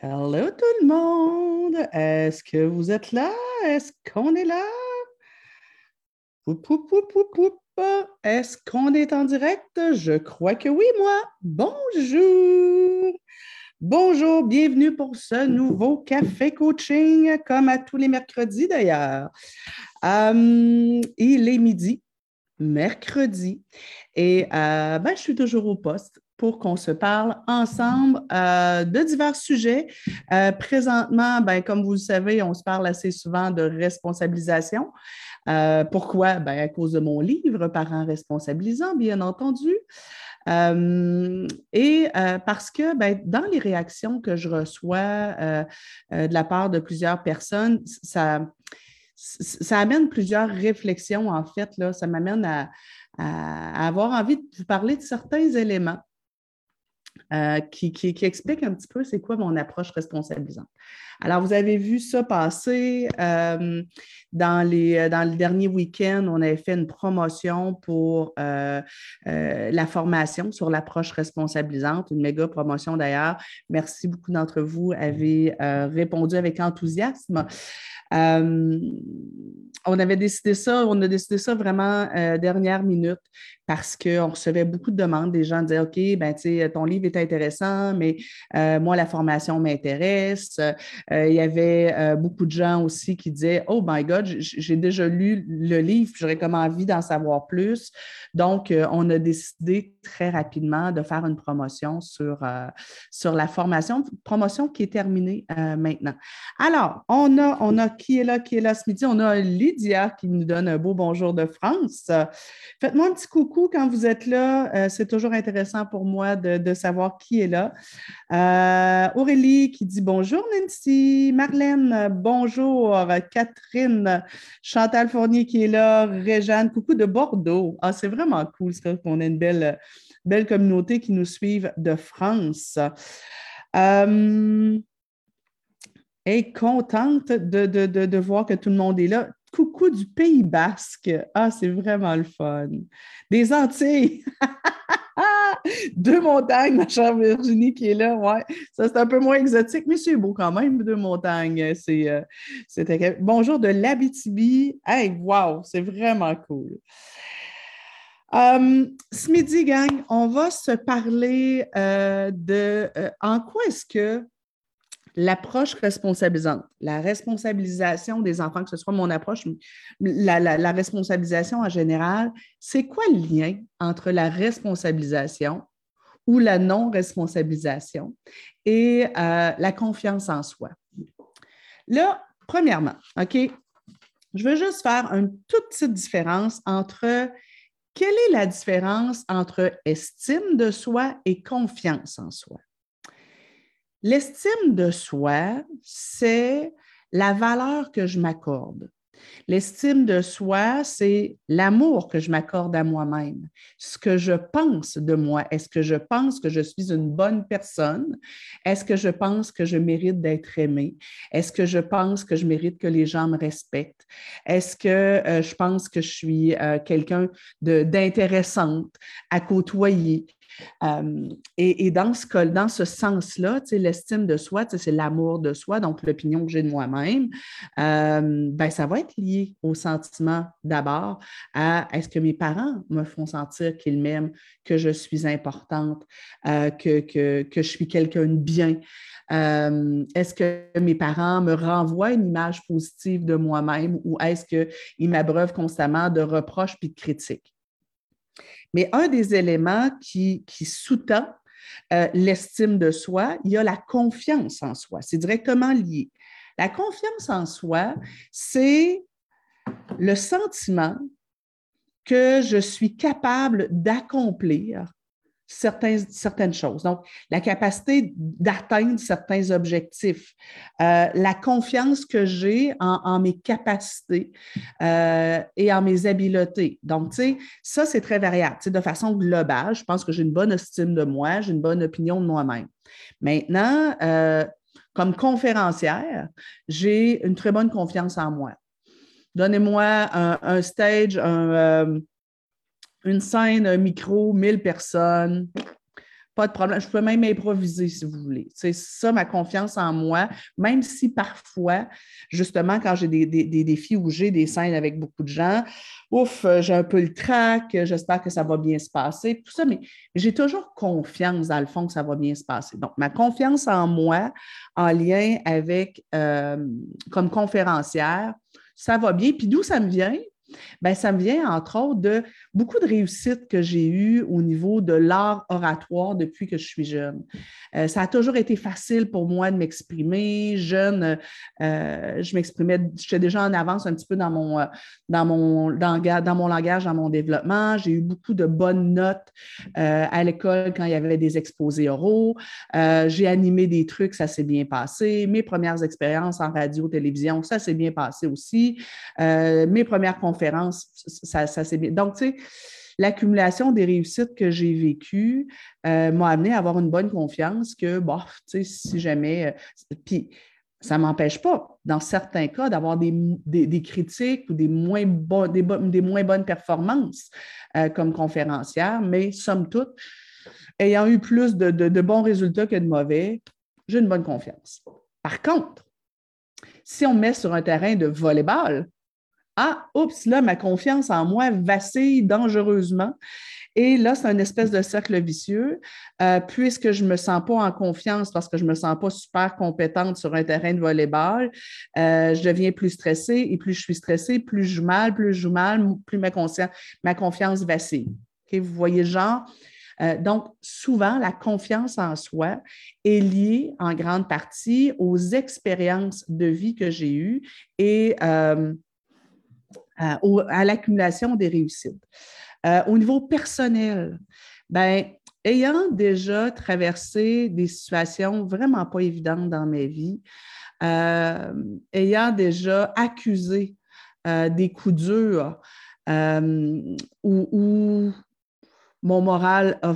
Hello tout le monde! Est-ce que vous êtes là? Est-ce qu'on est là? Est-ce qu'on est en direct? Je crois que oui, moi. Bonjour! Bonjour, bienvenue pour ce nouveau café coaching, comme à tous les mercredis d'ailleurs. Euh, il est midi, mercredi, et euh, ben, je suis toujours au poste pour qu'on se parle ensemble euh, de divers sujets. Euh, présentement, ben, comme vous le savez, on se parle assez souvent de responsabilisation. Euh, pourquoi? Ben, à cause de mon livre, Parents responsabilisants, bien entendu. et parce que ben, dans les réactions que je reçois de la part de plusieurs personnes, ça, ça amène plusieurs réflexions, en fait. Là. Ça m'amène à, à, avoir envie de vous parler de certains éléments euh, qui, explique un petit peu c'est quoi mon approche responsabilisante. Alors, vous avez vu ça passer euh, dans, les, dans le dernier week-end, on avait fait une promotion pour euh, la formation sur l'approche responsabilisante, une méga promotion d'ailleurs. Merci beaucoup d'entre vous avez répondu avec enthousiasme. on avait décidé ça, on a décidé ça vraiment dernière minute parce qu'on recevait beaucoup de demandes. Des gens disaient OK, ben, ton livre est intéressant, mais euh, moi, la formation m'intéresse. Euh, il y avait euh, beaucoup de gens aussi qui disaient Oh my God, j'ai déjà lu le livre, j'aurais comme envie d'en savoir plus. Donc, on a décidé très rapidement de faire une promotion sur, sur la formation, promotion qui est terminée maintenant. Alors, on a, on a qui est là, qui est là ce midi? On a Lydia qui nous donne un beau bonjour de France. Faites-moi un petit coucou quand vous êtes là. Euh, c'est toujours intéressant pour moi de, savoir qui est là. Euh, Aurélie qui dit bonjour Nancy. Marlène, bonjour. Catherine, Chantal Fournier qui est là. Réjeanne, coucou de Bordeaux. Ah, c'est vraiment cool qu'on ait une belle, belle communauté qui nous suive de France. Euh, et contente de, de, voir que tout le monde est là. Coucou du Pays basque. Ah, c'est vraiment le fun. Des Antilles. deux montagnes, ma chère Virginie qui est là. Ouais, ça c'est un peu moins exotique, mais c'est beau quand même, deux montagnes. C'est, euh, Bonjour de l'Abitibi. Hey, wow, c'est vraiment cool. Um, ce midi, gang, on va se parler euh, de euh, en quoi est-ce que l'approche responsabilisante, la responsabilisation des enfants, que ce soit mon approche, la, responsabilisation en général, c'est quoi le lien entre la responsabilisation ou la non-responsabilisation et euh, la confiance en soi? Là, premièrement, OK, je veux juste faire une toute petite différence entre quelle est la différence entre estime de soi et confiance en soi? L'estime de soi, c'est la valeur que je m'accorde. L'estime de soi, c'est l'amour que je m'accorde à moi-même, ce que je pense de moi. Est-ce que je pense que je suis une bonne personne? Est-ce que je pense que je mérite d'être aimée? Est-ce que je pense que je mérite que les gens me respectent? Est-ce que euh, je pense que je suis euh, quelqu'un d'intéressante à côtoyer? Euh, et, dans ce, dans ce sens-là, l'estime de soi, c'est l'amour de soi, donc l'opinion que j'ai de moi-même, euh, ben, ça va être lié au sentiment d'abord à est-ce que mes parents me font sentir qu'ils m'aiment, que je suis importante, euh, que, que, que, je suis quelqu'un de bien. est-ce que mes parents me renvoient une image positive de moi-même ou est-ce qu'ils m'abreuvent constamment de reproches puis de critiques? Mais un des éléments qui, sous-tend euh, l'estime de soi, il y a la confiance en soi. C'est directement lié. La confiance en soi, c'est le sentiment que je suis capable d'accomplir certaines choses. Donc, la capacité d'atteindre certains objectifs, euh, la confiance que j'ai en, mes capacités euh, et en mes habiletés. Donc, tu sais, ça, c'est très variable. De façon globale, je pense que j'ai une bonne estime de moi, j'ai une bonne opinion de moi-même. Maintenant, euh, comme conférencière, j'ai une très bonne confiance en moi. Donnez-moi un, stage, un une scène, un micro, 1000 personnes. pas de problème. Je peux même improviser si vous voulez. C'est ça, ma confiance en moi, même si parfois, justement, quand j'ai des, défis où j'ai des scènes avec beaucoup de gens, ouf, j'ai un peu le trac, j'espère que ça va bien se passer, tout ça, mais j'ai toujours confiance, dans le fond, que ça va bien se passer. Donc, ma confiance en moi, en lien avec, euh, comme conférencière, ça va bien. Puis d'où ça me vient? Bien, ça me vient entre autres de beaucoup de réussites que j'ai eues au niveau de l'art oratoire depuis que je suis jeune. Euh, ça a toujours été facile pour moi de m'exprimer. Jeune, euh, je m'exprimais, j'étais déjà en avance un petit peu dans mon, euh, dans mon, dans mon langage, dans mon développement. J'ai eu beaucoup de bonnes notes à l'école quand il y avait des exposés oraux. j'ai animé des trucs, ça s'est bien passé. Mes premières expériences en radio, télévision, ça s'est bien passé aussi. mes premières conférences ça, ça bien. Donc, tu sais, l'accumulation des réussites que j'ai vécues euh, m'a amené à avoir une bonne confiance que, bon, tu sais, si jamais. Euh, puis, ça ne m'empêche pas, dans certains cas, d'avoir des, critiques ou des moins, des, moins bonnes performances euh, comme conférencière, mais somme toute, ayant eu plus de, de bons résultats que de mauvais, j'ai une bonne confiance. Par contre, si on met sur un terrain de volleyball, ah, oups, là, ma confiance en moi vacille dangereusement. Et là, c'est un espèce de cercle vicieux. Euh, puisque je ne me sens pas en confiance parce que je ne me sens pas super compétente sur un terrain de volleyball, euh, je deviens plus stressée et plus je suis stressée, plus je joue mal, plus je joue mal, plus ma, confiance vacille. vous voyez genre? Euh, donc, souvent, la confiance en soi est liée en grande partie aux expériences de vie que j'ai eues et à, l'accumulation des réussites. Euh, au niveau personnel, ben, ayant déjà traversé des situations vraiment pas évidentes dans ma vie, euh, ayant déjà accusé euh, des coups durs où, mon moral a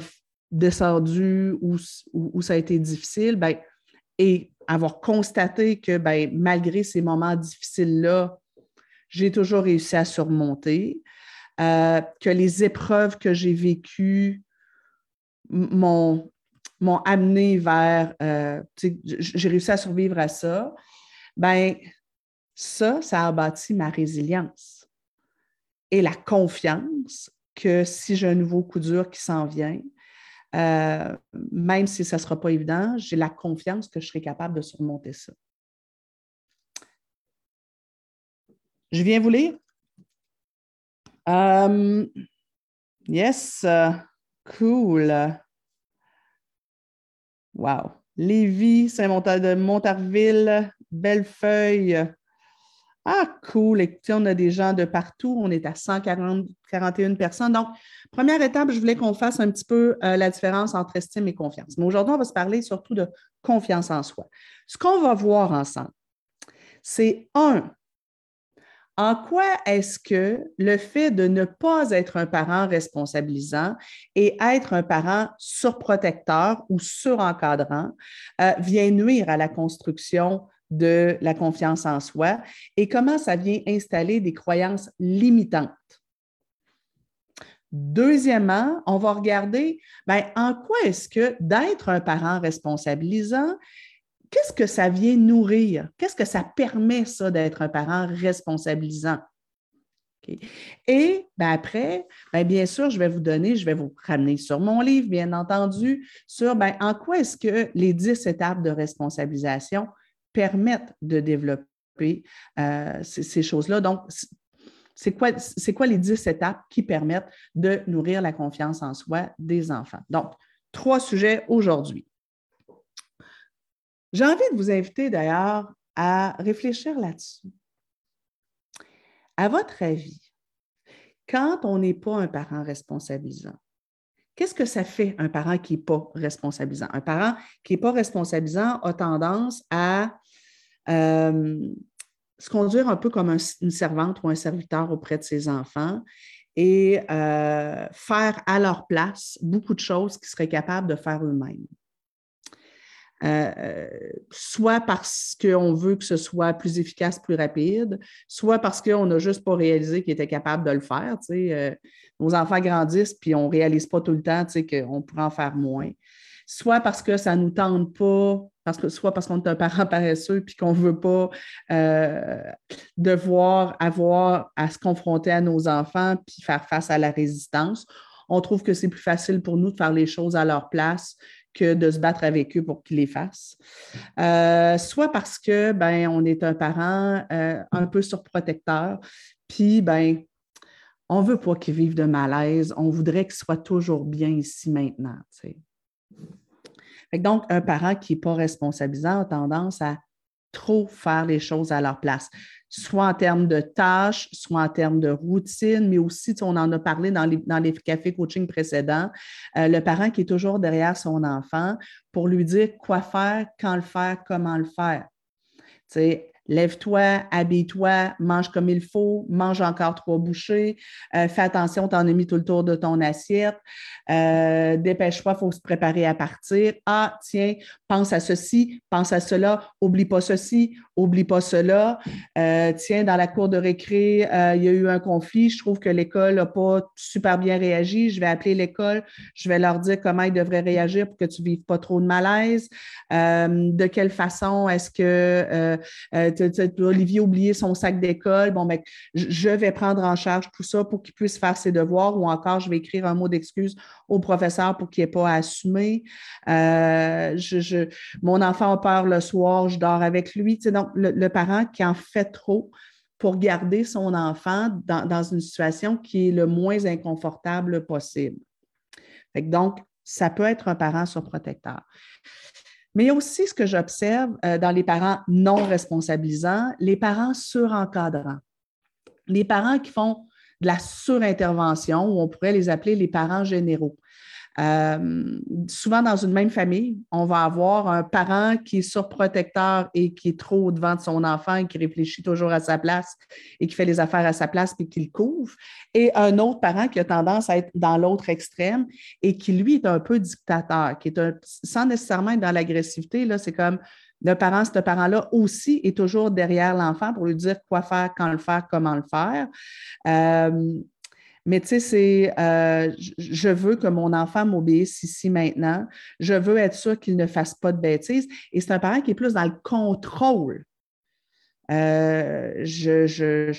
descendu, où, où, ça a été difficile, ben, et avoir constaté que ben, malgré ces moments difficiles-là, j'ai toujours réussi à surmonter, euh, que les épreuves que j'ai vécues m'ont, amené vers, euh, j'ai réussi à survivre à ça, ben ça, ça a bâti ma résilience et la confiance que si j'ai un nouveau coup dur qui s'en vient, euh, même si ça ne sera pas évident, j'ai la confiance que je serai capable de surmonter ça. Je viens vous lire. Um, yes, cool. Wow. Lévis, Saint-Montarville, Bellefeuille. Ah, cool. Écoutez, on a des gens de partout. On est à 141 personnes. Donc, première étape, je voulais qu'on fasse un petit peu euh, la différence entre estime et confiance. Mais aujourd'hui, on va se parler surtout de confiance en soi. Ce qu'on va voir ensemble, c'est un, en quoi est-ce que le fait de ne pas être un parent responsabilisant et être un parent surprotecteur ou surencadrant euh, vient nuire à la construction de la confiance en soi et comment ça vient installer des croyances limitantes? Deuxièmement, on va regarder ben, en quoi est-ce que d'être un parent responsabilisant qu'est-ce que ça vient nourrir? Qu'est-ce que ça permet, ça, d'être un parent responsabilisant? Et ben, après, ben, bien sûr, je vais vous donner, je vais vous ramener sur mon livre, bien entendu, sur ben, en quoi est-ce que les dix étapes de responsabilisation permettent de développer euh, ces, choses-là. Donc, c'est quoi, quoi les dix étapes qui permettent de nourrir la confiance en soi des enfants? Donc, trois sujets aujourd'hui. J'ai envie de vous inviter d'ailleurs à réfléchir là-dessus. À votre avis, quand on n'est pas un parent responsabilisant, qu'est-ce que ça fait un parent qui n'est pas responsabilisant? Un parent qui n'est pas responsabilisant a tendance à euh, se conduire un peu comme une servante ou un serviteur auprès de ses enfants et euh, faire à leur place beaucoup de choses qu'ils seraient capables de faire eux-mêmes. Euh, soit parce qu'on veut que ce soit plus efficace, plus rapide, soit parce qu'on n'a juste pas réalisé qu'il était capable de le faire. Euh, nos enfants grandissent, puis on ne réalise pas tout le temps qu'on pourrait en faire moins. soit parce que ça ne nous tente pas, parce soit parce qu'on est un parent paresseux puis qu'on ne veut pas euh, devoir avoir à se confronter à nos enfants puis faire face à la résistance. On trouve que c'est plus facile pour nous de faire les choses à leur place que de se battre avec eux pour qu'ils les fassent. Euh, soit parce que ben, on est un parent euh, un peu surprotecteur, puis ben, on ne veut pas qu'ils vivent de malaise, on voudrait qu'ils soient toujours bien ici maintenant. Donc, un parent qui n'est pas responsabilisant a tendance à trop faire les choses à leur place, soit en termes de tâches, soit en termes de routine, mais aussi, on en a parlé dans les, cafés coaching précédents, euh, le parent qui est toujours derrière son enfant pour lui dire quoi faire, quand le faire, comment le faire. Lève-toi, habille-toi, mange comme il faut, mange encore trois bouchées, euh, fais attention, tu en as mis tout le tour de ton assiette, euh, dépêche-toi, il faut se préparer à partir. Ah, tiens, pense à ceci, pense à cela, oublie pas ceci, oublie pas cela. Euh, tiens, dans la cour de récré, il y a eu un conflit, je trouve que l'école n'a pas super bien réagi, je vais appeler l'école, je vais leur dire comment ils devraient réagir pour que tu ne vives pas trop de malaise. de quelle façon est-ce que Olivier a oublié son sac d'école. Bon, ben, je vais prendre en charge tout ça pour qu'il puisse faire ses devoirs ou encore je vais écrire un mot d'excuse au professeur pour qu'il n'ait pas à assumer. Euh, mon enfant a peur le soir, je dors avec lui. donc, le, parent qui en fait trop pour garder son enfant dans, une situation qui est le moins inconfortable possible. donc, ça peut être un parent surprotecteur. Mais il y a aussi ce que j'observe euh, dans les parents non responsabilisants, les parents surencadrants. Les parents qui font de la surintervention, ou on pourrait les appeler les parents généraux. Euh, souvent, dans une même famille, on va avoir un parent qui est surprotecteur et qui est trop devant de son enfant et qui réfléchit toujours à sa place et qui fait les affaires à sa place et qui le couvre, et un autre parent qui a tendance à être dans l'autre extrême et qui, lui, est un peu dictateur, qui est sans nécessairement être dans l'agressivité, là, c'est comme le parent, ce parent-là aussi est toujours derrière l'enfant pour lui dire quoi faire, quand le faire, comment le faire. Euh, mais tu sais, c'est euh, je veux que mon enfant m'obéisse ici maintenant. Je veux être sûr qu'il ne fasse pas de bêtises. Et c'est un parent qui est plus dans le contrôle. Euh, je,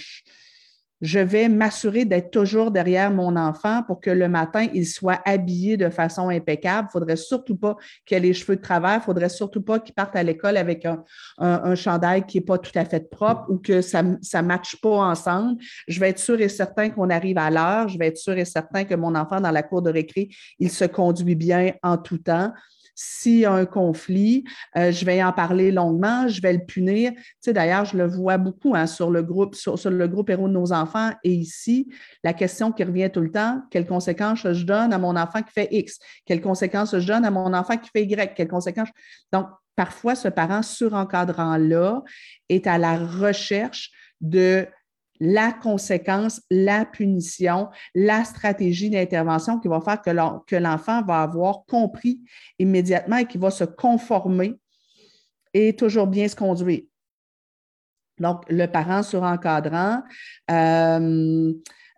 vais m'assurer d'être toujours derrière mon enfant pour que le matin, il soit habillé de façon impeccable. Il ne faudrait surtout pas qu'il ait les cheveux de travers. Il ne faudrait surtout pas qu'il parte à l'école avec un, chandail qui n'est pas tout à fait propre ou que ça ne matche pas ensemble. Je vais être sûr et certain qu'on arrive à l'heure. Je vais être sûr et certain que mon enfant, dans la cour de récré, il se conduit bien en tout temps. S'il y a un conflit, euh, je vais en parler longuement, je vais le punir. Tu sais, d'ailleurs, je le vois beaucoup hein, sur le groupe, sur, le groupe Héros de nos enfants. Et ici, la question qui revient tout le temps, quelles conséquences je donne à mon enfant qui fait X? Quelles conséquences je donne à mon enfant qui fait Y? Quelles conséquences? Donc, parfois, ce parent surencadrant-là est à la recherche de la conséquence, la punition, la stratégie d'intervention qui va faire que l'enfant va avoir compris immédiatement et qui va se conformer et toujours bien se conduire. Donc, le parent surencadrant euh,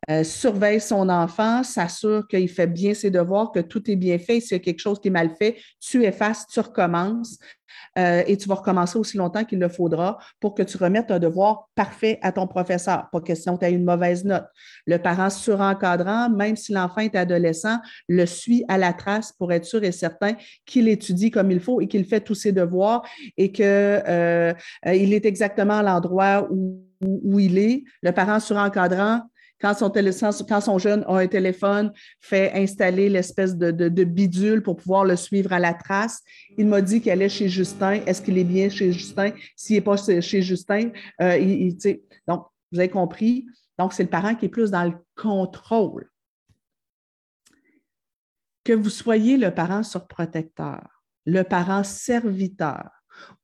euh, surveille son enfant, s'assure qu'il fait bien ses devoirs, que tout est bien fait. S'il y a quelque chose qui est mal fait, tu effaces, tu recommences. Euh, et tu vas recommencer aussi longtemps qu'il le faudra pour que tu remettes un devoir parfait à ton professeur. Pas question que tu aies une mauvaise note. Le parent surencadrant, même si l'enfant est adolescent, le suit à la trace pour être sûr et certain qu'il étudie comme il faut et qu'il fait tous ses devoirs et qu'il euh, est exactement à l'endroit où, où il est. Le parent surencadrant, quand son, jeune a un téléphone, fait installer l'espèce de, bidule pour pouvoir le suivre à la trace. Il m'a dit qu'elle est chez Justin. Est-ce qu'il est bien chez Justin? S'il n'est pas chez Justin, euh, il, donc, vous avez compris. Donc, c'est le parent qui est plus dans le contrôle. Que vous soyez le parent surprotecteur, le parent serviteur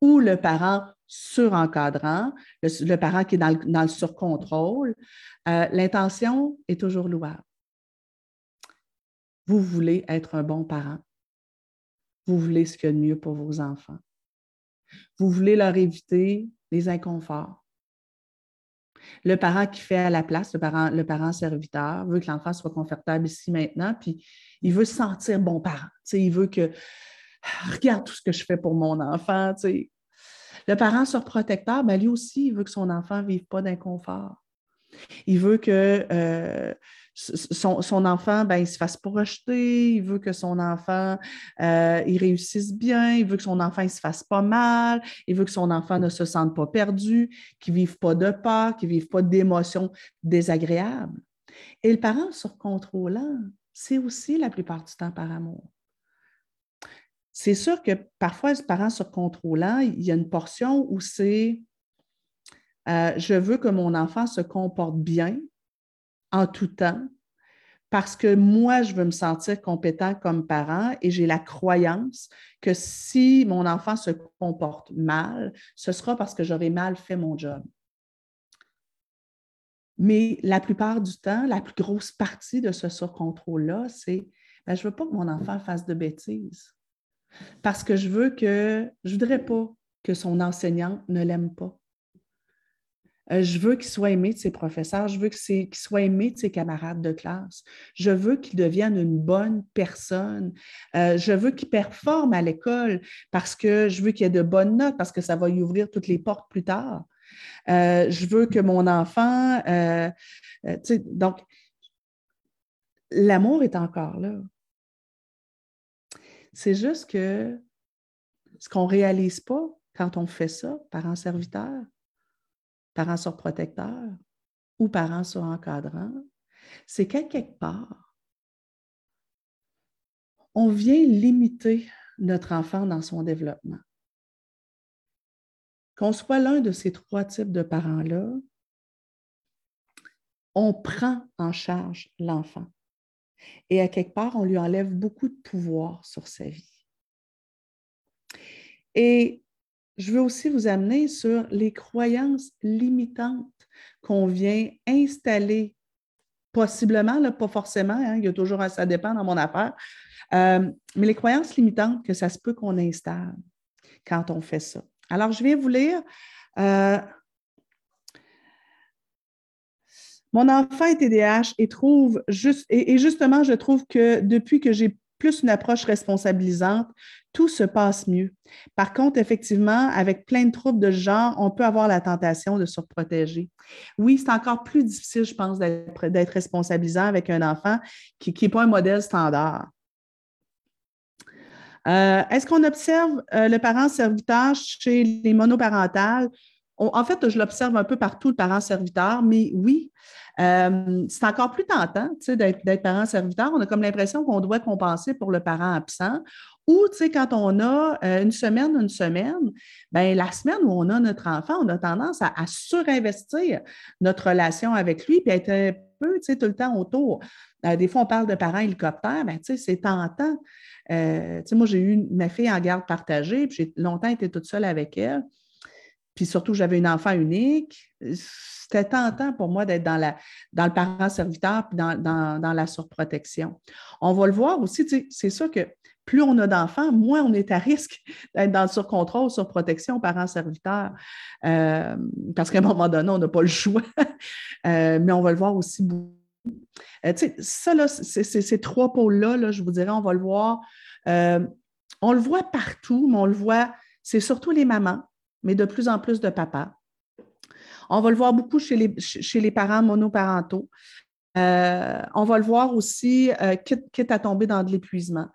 ou le parent surencadrant, le, parent qui est dans le surcontrôle, euh, l'intention est toujours louable. Vous voulez être un bon parent. Vous voulez ce qu'il y a de mieux pour vos enfants. Vous voulez leur éviter les inconforts. Le parent qui fait à la place, le parent, le serviteur, veut que l'enfant soit confortable ici maintenant, puis il veut se sentir bon parent. il veut que regarde tout ce que je fais pour mon enfant. Le parent surprotecteur, ben lui aussi, il veut que son enfant ne vive pas d'inconfort. Il veut que euh, son, enfant, ben, il se fasse pas rejeter, il veut que son enfant euh, il réussisse bien, il veut que son enfant ne se fasse pas mal, il veut que son enfant ne se sente pas perdu, qu'il ne vive pas de peur, qu'il ne vive pas d'émotions désagréables. Et le parent surcontrôlant, c'est aussi la plupart du temps par amour. C'est sûr que parfois, le parent surcontrôlant, il y a une portion où c'est euh, je veux que mon enfant se comporte bien en tout temps parce que moi, je veux me sentir compétent comme parent et j'ai la croyance que si mon enfant se comporte mal, ce sera parce que j'aurai mal fait mon job. Mais la plupart du temps, la plus grosse partie de ce surcontrôle-là, c'est ben, je ne veux pas que mon enfant fasse de bêtises. Parce que je veux que, je ne voudrais pas que son enseignant ne l'aime pas. Euh, je veux qu'il soit aimé de ses professeurs, je veux qu'il soit aimé de ses camarades de classe, je veux qu'il devienne une bonne personne, euh, je veux qu'il performe à l'école parce que je veux qu'il ait de bonnes notes, parce que ça va lui ouvrir toutes les portes plus tard. Euh, je veux que mon enfant, donc, l'amour est encore là. C'est juste que ce qu'on ne réalise pas quand on fait ça, parents serviteurs, parents surprotecteurs ou parents surencadrants, c'est qu'à quelque part, on vient limiter notre enfant dans son développement. Qu'on soit l'un de ces trois types de parents-là, on prend en charge l'enfant. Et à quelque part, on lui enlève beaucoup de pouvoir sur sa vie. Et je veux aussi vous amener sur les croyances limitantes qu'on vient installer, possiblement, pas forcément, hein, il y a toujours, ça dépend dans mon affaire, euh, mais les croyances limitantes que ça se peut qu'on installe quand on fait ça. Alors, je viens vous lire. Euh, mon enfant est TDAH et trouve juste, et justement, je trouve que depuis que j'ai plus une approche responsabilisante, tout se passe mieux. Par contre, effectivement, avec plein de troubles de genre, on peut avoir la tentation de surprotéger. Oui, c'est encore plus difficile, je pense, d'être responsabilisant avec un enfant qui n'est pas un modèle standard. Euh, est-ce qu'on observe euh, le parent serviteur chez les monoparentales? En fait, je l'observe un peu partout, le parent serviteur, mais oui, euh, c'est encore plus tentant d'être parent serviteur. On a comme l'impression qu'on doit compenser pour le parent absent. Ou, tu sais, quand on a euh, une semaine, une semaine, bien, la semaine où on a notre enfant, on a tendance à, surinvestir notre relation avec lui puis être un peu, tu sais, tout le temps autour. Euh, des fois, on parle de parents hélicoptères, bien, tu sais, c'est tentant. tu sais, moi, j'ai eu ma fille en garde partagée, puis j'ai longtemps été toute seule avec elle. Puis surtout, j'avais une enfant unique. C'était tentant pour moi d'être dans, le parent serviteur puis dans, la surprotection. On va le voir aussi, c'est sûr que plus on a d'enfants, moins on est à risque d'être dans le surcontrôle, surprotection, parent serviteur. Euh, parce qu'à un moment donné, on n'a pas le choix. Euh, mais on va le voir aussi beaucoup. Euh, ça, ces trois pôles-là, là, je vous dirais, on va le voir. on le voit partout, mais on le voit, c'est surtout les mamans mais de plus en plus de papas. On va le voir beaucoup chez les, chez les parents monoparentaux. Euh, on va le voir aussi, euh, quitte, à tomber dans de l'épuisement.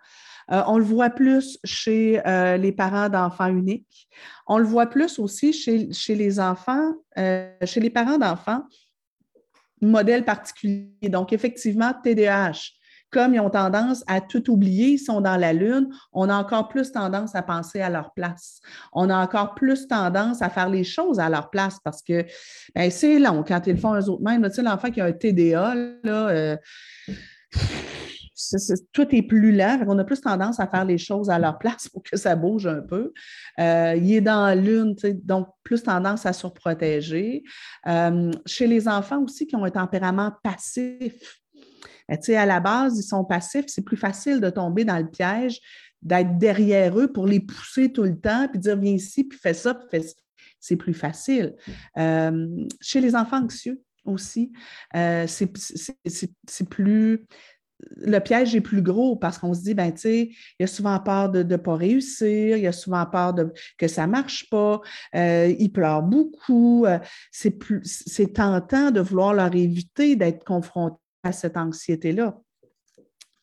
Euh, on le voit plus chez les parents d'enfants uniques. On le voit plus aussi chez, chez les enfants, chez les parents d'enfants, modèle particulier. Donc, effectivement, TDAH, comme ils ont tendance à tout oublier, ils sont dans la lune, on a encore plus tendance à penser à leur place. On a encore plus tendance à faire les choses à leur place parce que ben, c'est long quand ils font eux autres mêmes. Tu sais, l'enfant qui a un TDA, euh, tout est plus lent. On a plus tendance à faire les choses à leur place pour que ça bouge un peu. Euh, il est dans lune, donc plus tendance à surprotéger. Euh, chez les enfants aussi qui ont un tempérament passif, à la base, ils sont passifs, c'est plus facile de tomber dans le piège, d'être derrière eux pour les pousser tout le temps, puis dire viens ici, puis fais ça, puis fais ça. C'est plus facile. Euh, chez les enfants anxieux aussi, euh, c'est plus le piège est plus gros parce qu'on se dit, ben, il y a souvent peur de ne pas réussir, il y a souvent peur que ça ne marche pas, euh, ils pleurent beaucoup. C'est tentant de vouloir leur éviter d'être confrontés à cette anxiété-là.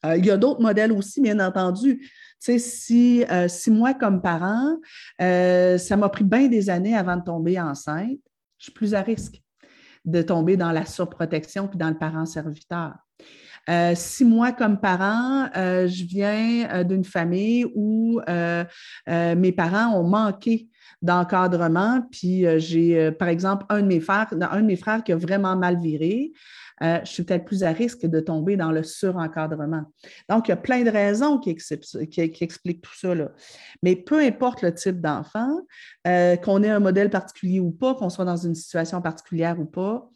Euh, il y a d'autres modèles aussi, bien entendu. Tu sais, si, si moi, comme parent, ça m'a pris bien des années avant de tomber enceinte, je suis plus à risque de tomber dans la surprotection puis dans le parent serviteur. Euh, si moi, comme parent, euh, je viens euh, d'une famille où mes parents ont manqué d'encadrement, puis j'ai, par exemple, un de mes frères qui a vraiment mal viré, je suis peut-être plus à risque de tomber dans le surencadrement. Donc, il y a plein de raisons qui, expliquent tout ça. Mais peu importe le type d'enfant, qu'on ait un modèle particulier ou pas, qu'on soit dans une situation particulière ou pas,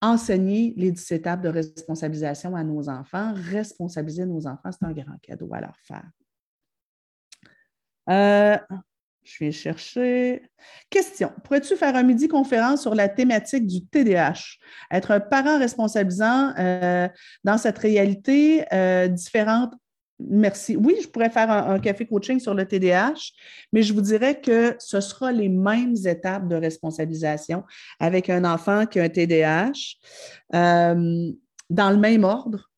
enseigner les 10 étapes de responsabilisation à nos enfants. Responsabiliser nos enfants, c'est un grand cadeau à leur faire. Euh, je vais chercher. Question. Pourrais-tu faire un midi conférence sur la thématique du TDAH? Être un parent responsabilisant euh, dans cette réalité euh, différente? Merci. Oui, je pourrais faire un, café coaching sur le TDAH, mais je vous dirais que ce sera les mêmes étapes de responsabilisation avec un enfant qui a un TDAH euh, dans le même ordre.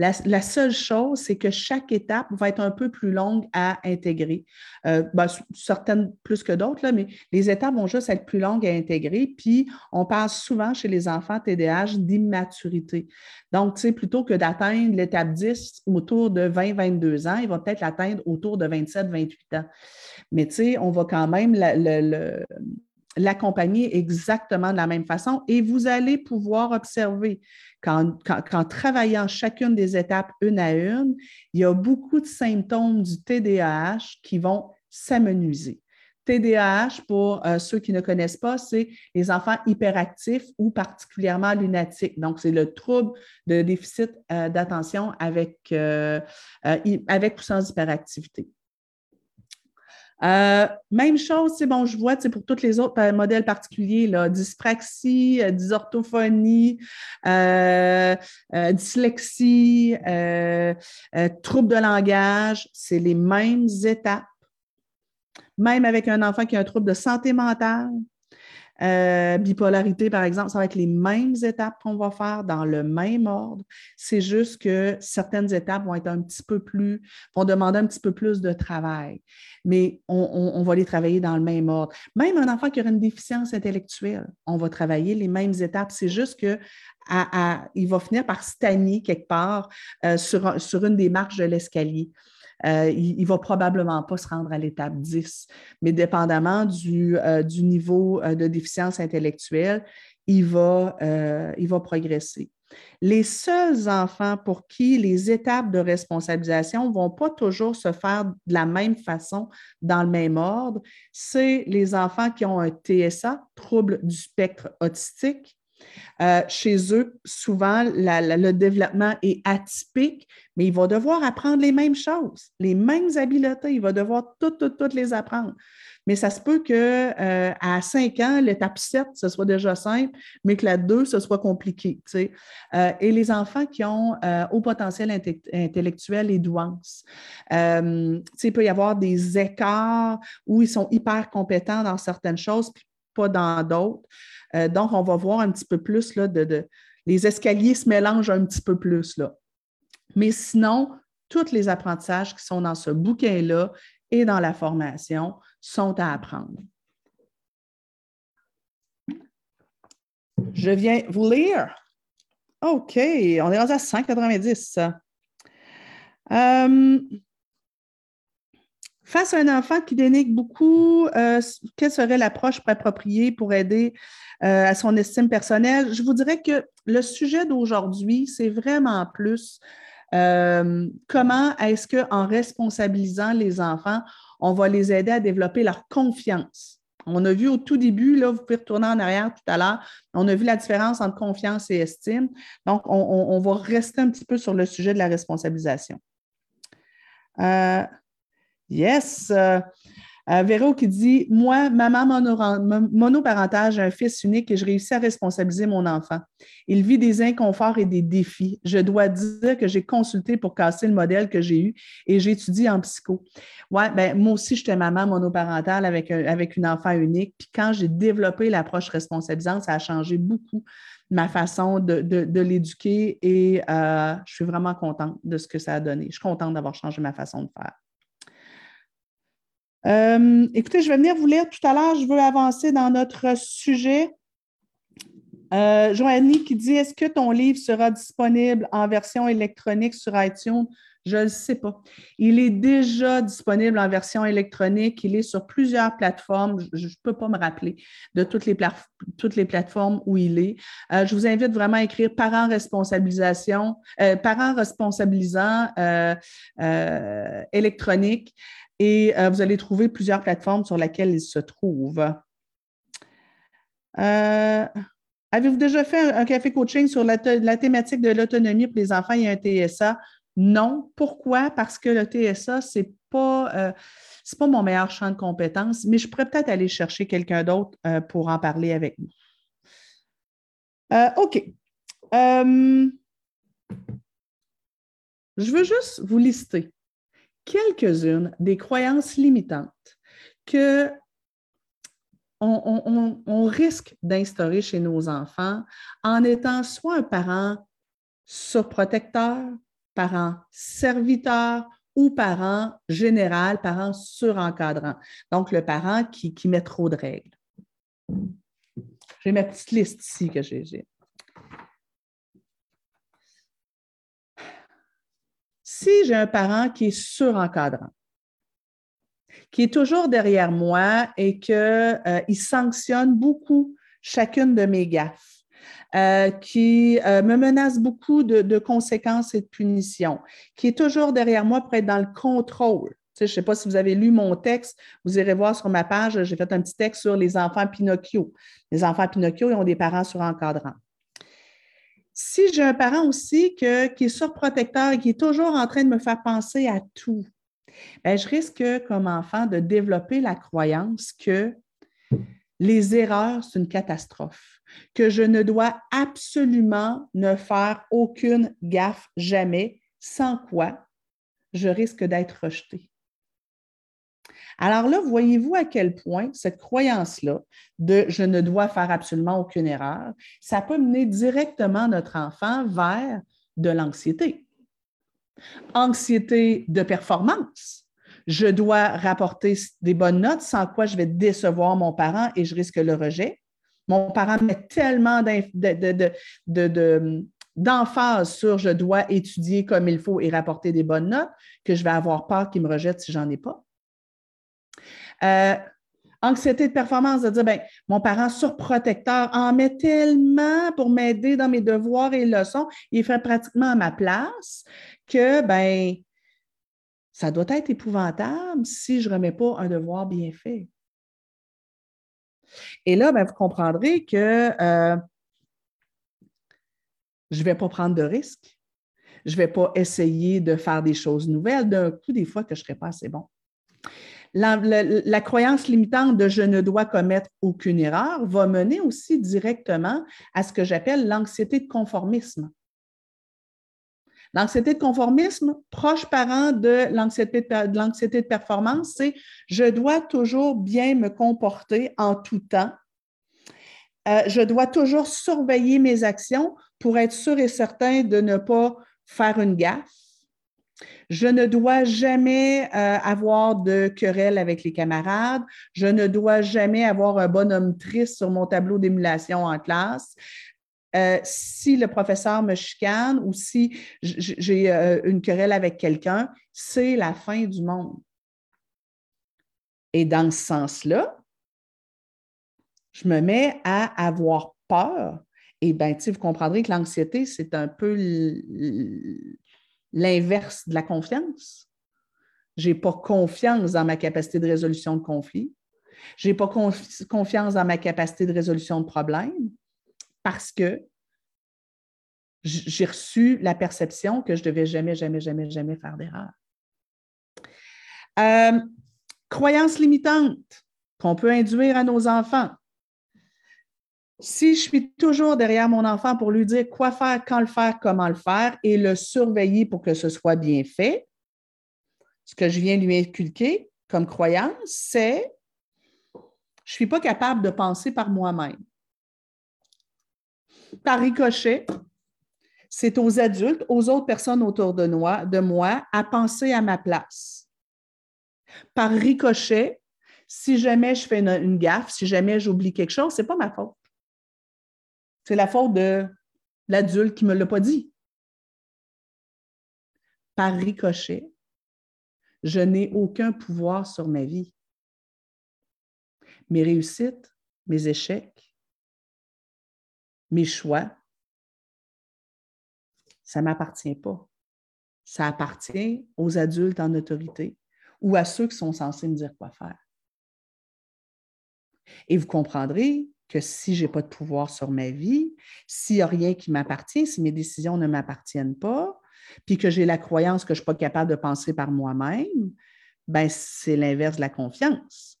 La, seule chose, c'est que chaque étape va être un peu plus longue à intégrer. Euh, ben, certaines plus que d'autres, mais les étapes vont juste être plus longues à intégrer. Puis, on parle souvent chez les enfants TDAH d'immaturité. Donc, tu sais, plutôt que d'atteindre l'étape 10 autour de 20-22 ans, il va peut-être l'atteindre autour de 27-28 ans. Mais tu sais, on va quand même le l'accompagner exactement de la même façon et vous allez pouvoir observer qu'en, travaillant chacune des étapes une à une, il y a beaucoup de symptômes du TDAH qui vont s'amenuiser. TDAH, pour euh, ceux qui ne connaissent pas, c'est les enfants hyperactifs ou particulièrement lunatiques. Donc, c'est le trouble de déficit euh, d'attention avec, euh, avec ou sans hyperactivité. Euh, même chose, c'est bon, je vois pour tous les autres euh, modèles particuliers, là, dyspraxie, euh, dysorthophonie, dyslexie, trouble de langage, c'est les mêmes étapes. Même avec un enfant qui a un trouble de santé mentale, euh, bipolarité, par exemple, ça va être les mêmes étapes qu'on va faire dans le même ordre. C'est juste que certaines étapes vont être un petit peu plus, vont demander un petit peu plus de travail, mais on, va les travailler dans le même ordre. Même un enfant qui aura une déficience intellectuelle, on va travailler les mêmes étapes. C'est juste que il va finir par stagner quelque part euh, sur, sur une des marches de l'escalier. Euh, il ne va probablement pas se rendre à l'étape 10, mais dépendamment du, euh, niveau euh, de déficience intellectuelle, il va, il va progresser. Les seuls enfants pour qui les étapes de responsabilisation ne vont pas toujours se faire de la même façon, dans le même ordre, c'est les enfants qui ont un TSA, trouble du spectre autistique, euh, chez eux, souvent, le développement est atypique, mais il va devoir apprendre les mêmes choses, les mêmes habiletés. Il va devoir toutes, toutes, toutes les apprendre. Mais ça se peut qu'à euh, à 5 ans, l'étape 7, ce soit déjà simple, mais que la 2, ce soit compliqué. Euh, et les enfants qui ont haut potentiel intellectuel et douance, il peut y avoir des écarts où ils sont hyper compétents dans certaines choses, pas dans d'autres. Euh, donc, on va voir un petit peu plus, là, de, les escaliers se mélangent un petit peu plus. Là. Mais sinon, tous les apprentissages qui sont dans ce bouquin-là et dans la formation sont à apprendre. Je viens vous lire. OK, on est rendu à 190. Euh, face à un enfant qui dénigre beaucoup, euh, quelle serait l'approche appropriée pour aider euh, à son estime personnelle? Je vous dirais que le sujet d'aujourd'hui, c'est vraiment plus euh, comment est-ce qu'en responsabilisant les enfants, on va les aider à développer leur confiance. On a vu au tout début, là, vous pouvez retourner en arrière tout à l'heure, on a vu la différence entre confiance et estime. Donc, on, va rester un petit peu sur le sujet de la responsabilisation. Yes. Euh, Véro qui dit Moi, maman monoparentale, j'ai un fils unique et je réussis à responsabiliser mon enfant. Il vit des inconforts et des défis. Je dois dire que j'ai consulté pour casser le modèle que j'ai eu et j'étudie en psycho. Ouais, ben, moi aussi, j'étais maman monoparentale avec, avec une enfant unique. Puis quand j'ai développé l'approche responsabilisante, ça a changé beaucoup ma façon de, l'éduquer et euh, je suis vraiment contente de ce que ça a donné. Je suis contente d'avoir changé ma façon de faire. Euh, écoutez, je vais venir vous lire tout à l'heure. Je veux avancer dans notre sujet. Euh, Joannie qui dit Est-ce que ton livre sera disponible en version électronique sur iTunes? Je ne le sais pas. Il est déjà disponible en version électronique. Il est sur plusieurs plateformes. Je ne peux pas me rappeler de toutes les, plateformes où il est. Euh, je vous invite vraiment à écrire parents responsabilisation, euh, parents responsabilisants euh, électronique et vous allez trouver plusieurs plateformes sur lesquelles il se trouve. Avez-vous déjà fait un, café coaching sur la, thématique de l'autonomie pour les enfants et un TSA? Non. Pourquoi? Parce que le TSA, ce n'est pas, euh, pas mon meilleur champ de compétences, mais je pourrais peut-être aller chercher quelqu'un d'autre euh, pour en parler avec. Euh, OK. je veux juste vous lister quelques-unes des croyances limitantes que on risque d'instaurer chez nos enfants en étant soit un parent surprotecteur, parent serviteur ou parent général, parent surencadrant. Donc, le parent qui, met trop de règles. J'ai ma petite liste ici que j'ai. Si j'ai un parent qui est surencadrant, qui est toujours derrière moi et qu'il euh, sanctionne beaucoup chacune de mes gaffes, euh, qui euh, me menace beaucoup de, conséquences et de punitions, qui est toujours derrière moi pour être dans le contrôle. je ne sais pas si vous avez lu mon texte, vous irez voir sur ma page, j'ai fait un petit texte sur les enfants Pinocchio. Les enfants Pinocchio, ont des parents surencadrant. Si j'ai un parent aussi qui est surprotecteur et qui est toujours en train de me faire penser à tout, ben, je risque comme enfant de développer la croyance que les erreurs, c'est une catastrophe que je ne dois absolument ne faire aucune gaffe jamais, sans quoi je risque d'être rejeté. Alors là, voyez-vous à quel point cette croyance-là de je ne dois faire absolument aucune erreur, ça peut mener directement notre enfant vers de l'anxiété. Anxiété de performance. Je dois rapporter des bonnes notes, sans quoi je vais décevoir mon parent et je risque le rejet. Mon parent met tellement d'emphase sur je dois étudier comme il faut et rapporter des bonnes notes que je vais avoir peur qu'il me rejette si j'en ai pas. Euh, anxiété de performance, de dire, ben, mon parent surprotecteur en met tellement pour m'aider dans mes devoirs et leçons, il fait pratiquement à ma place que, ben, ça doit être épouvantable si je ne remets pas un devoir bien fait. Et là, ben, vous comprendrez que euh, je ne vais pas prendre de risques. Je ne vais pas essayer de faire des choses nouvelles. D'un coup, des fois, que je ne serai pas assez bon. La, croyance limitante de je ne dois commettre aucune erreur va mener aussi directement à ce que j'appelle l'anxiété de conformisme. L'anxiété de conformisme, proche parent de l'anxiété de, performance, c'est je dois toujours bien me comporter en tout temps. Euh, je dois toujours surveiller mes actions pour être sûr et certain de ne pas faire une gaffe. Je ne dois jamais euh, avoir de querelle avec les camarades. Je ne dois jamais avoir un bonhomme triste sur mon tableau d'émulation en classe. Euh, si le professeur me chicane ou si j'ai euh, une querelle avec quelqu'un, c'est la fin du monde. Et dans ce sens-là, je me mets à avoir peur. Et bien, vous comprendrez que l'anxiété, c'est un peu l'inverse de la confiance. Je n'ai pas confiance dans ma capacité de résolution de conflits. Je n'ai pas confiance dans ma capacité de résolution de problèmes parce que j'ai reçu la perception que je ne devais jamais, jamais, jamais, jamais faire d'erreur. Euh, Croyance limitante qu'on peut induire à nos enfants. Si je suis toujours derrière mon enfant pour lui dire quoi faire, quand le faire, comment le faire et le surveiller pour que ce soit bien fait, ce que je viens lui inculquer comme croyance, c'est je ne suis pas capable de penser par moi-même. Par ricochet, c'est aux adultes, aux autres personnes autour de moi, de moi à penser à ma place. Par ricochet, si jamais je fais une, gaffe, si jamais j'oublie quelque chose, ce n'est pas ma faute. C'est la faute de l'adulte qui ne me l'a pas dit. Par ricochet, je n'ai aucun pouvoir sur ma vie. Mes réussites, mes échecs, mes choix, ça ne m'appartient pas. Ça appartient aux adultes en autorité ou à ceux qui sont censés me dire quoi faire. Et vous comprendrez que si je n'ai pas de pouvoir sur ma vie, s'il n'y a rien qui m'appartient, si mes décisions ne m'appartiennent pas, puis que j'ai la croyance que je ne suis pas capable de penser par moi-même, ben c'est l'inverse de la confiance.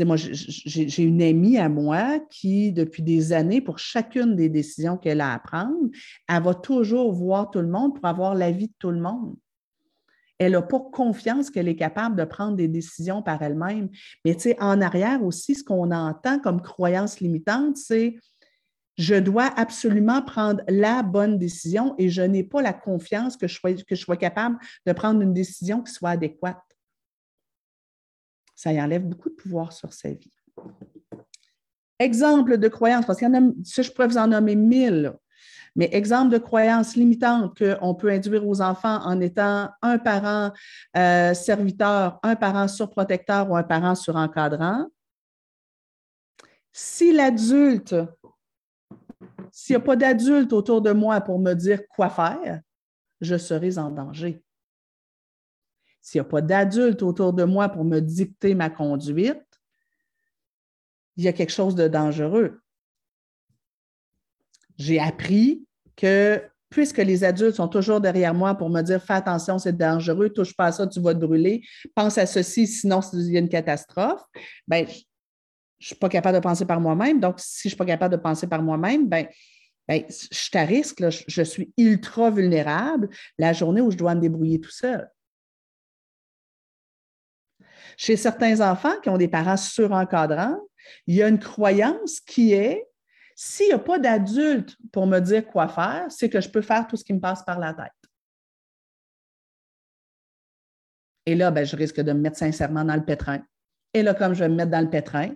moi, j'ai une amie à moi qui, depuis des années, pour chacune des décisions qu'elle a à prendre, elle va toujours voir tout le monde pour avoir l'avis de tout le monde. Elle n'a pas confiance qu'elle est capable de prendre des décisions par elle-même. Mais tu sais, en arrière aussi, ce qu'on entend comme croyance limitante, c'est je dois absolument prendre la bonne décision et je n'ai pas la confiance que je, sois, capable de prendre une décision qui soit adéquate. Ça y enlève beaucoup de pouvoir sur sa vie. Exemple de croyance, parce qu'il y en a, si je pourrais vous en nommer mille, mais exemple de croyance limitante qu'on peut induire aux enfants en étant un parent euh, serviteur, un parent surprotecteur ou un parent surencadrant. Si l'adulte s'il n'y a pas d'adulte autour de moi pour me dire quoi faire, je serai en danger. S'il n'y a pas d'adulte autour de moi pour me dicter ma conduite, il y a quelque chose de dangereux. J'ai appris que puisque les adultes sont toujours derrière moi pour me dire fais attention, c'est dangereux, touche pas à ça, tu vas te brûler, pense à ceci, sinon il y a une catastrophe, ben, je ne suis pas capable de penser par moi-même. Donc, si je ne suis pas capable de penser par moi-même, ben, ben je suis à risque, je suis ultra vulnérable la journée où je dois me débrouiller tout seul. Chez certains enfants qui ont des parents surencadrants, il y a une croyance qui est s'il n'y a pas d'adulte pour me dire quoi faire, c'est que je peux faire tout ce qui me passe par la tête. Et là, ben, je risque de me mettre sincèrement dans le pétrin. Et là, comme je vais me mettre dans le pétrin,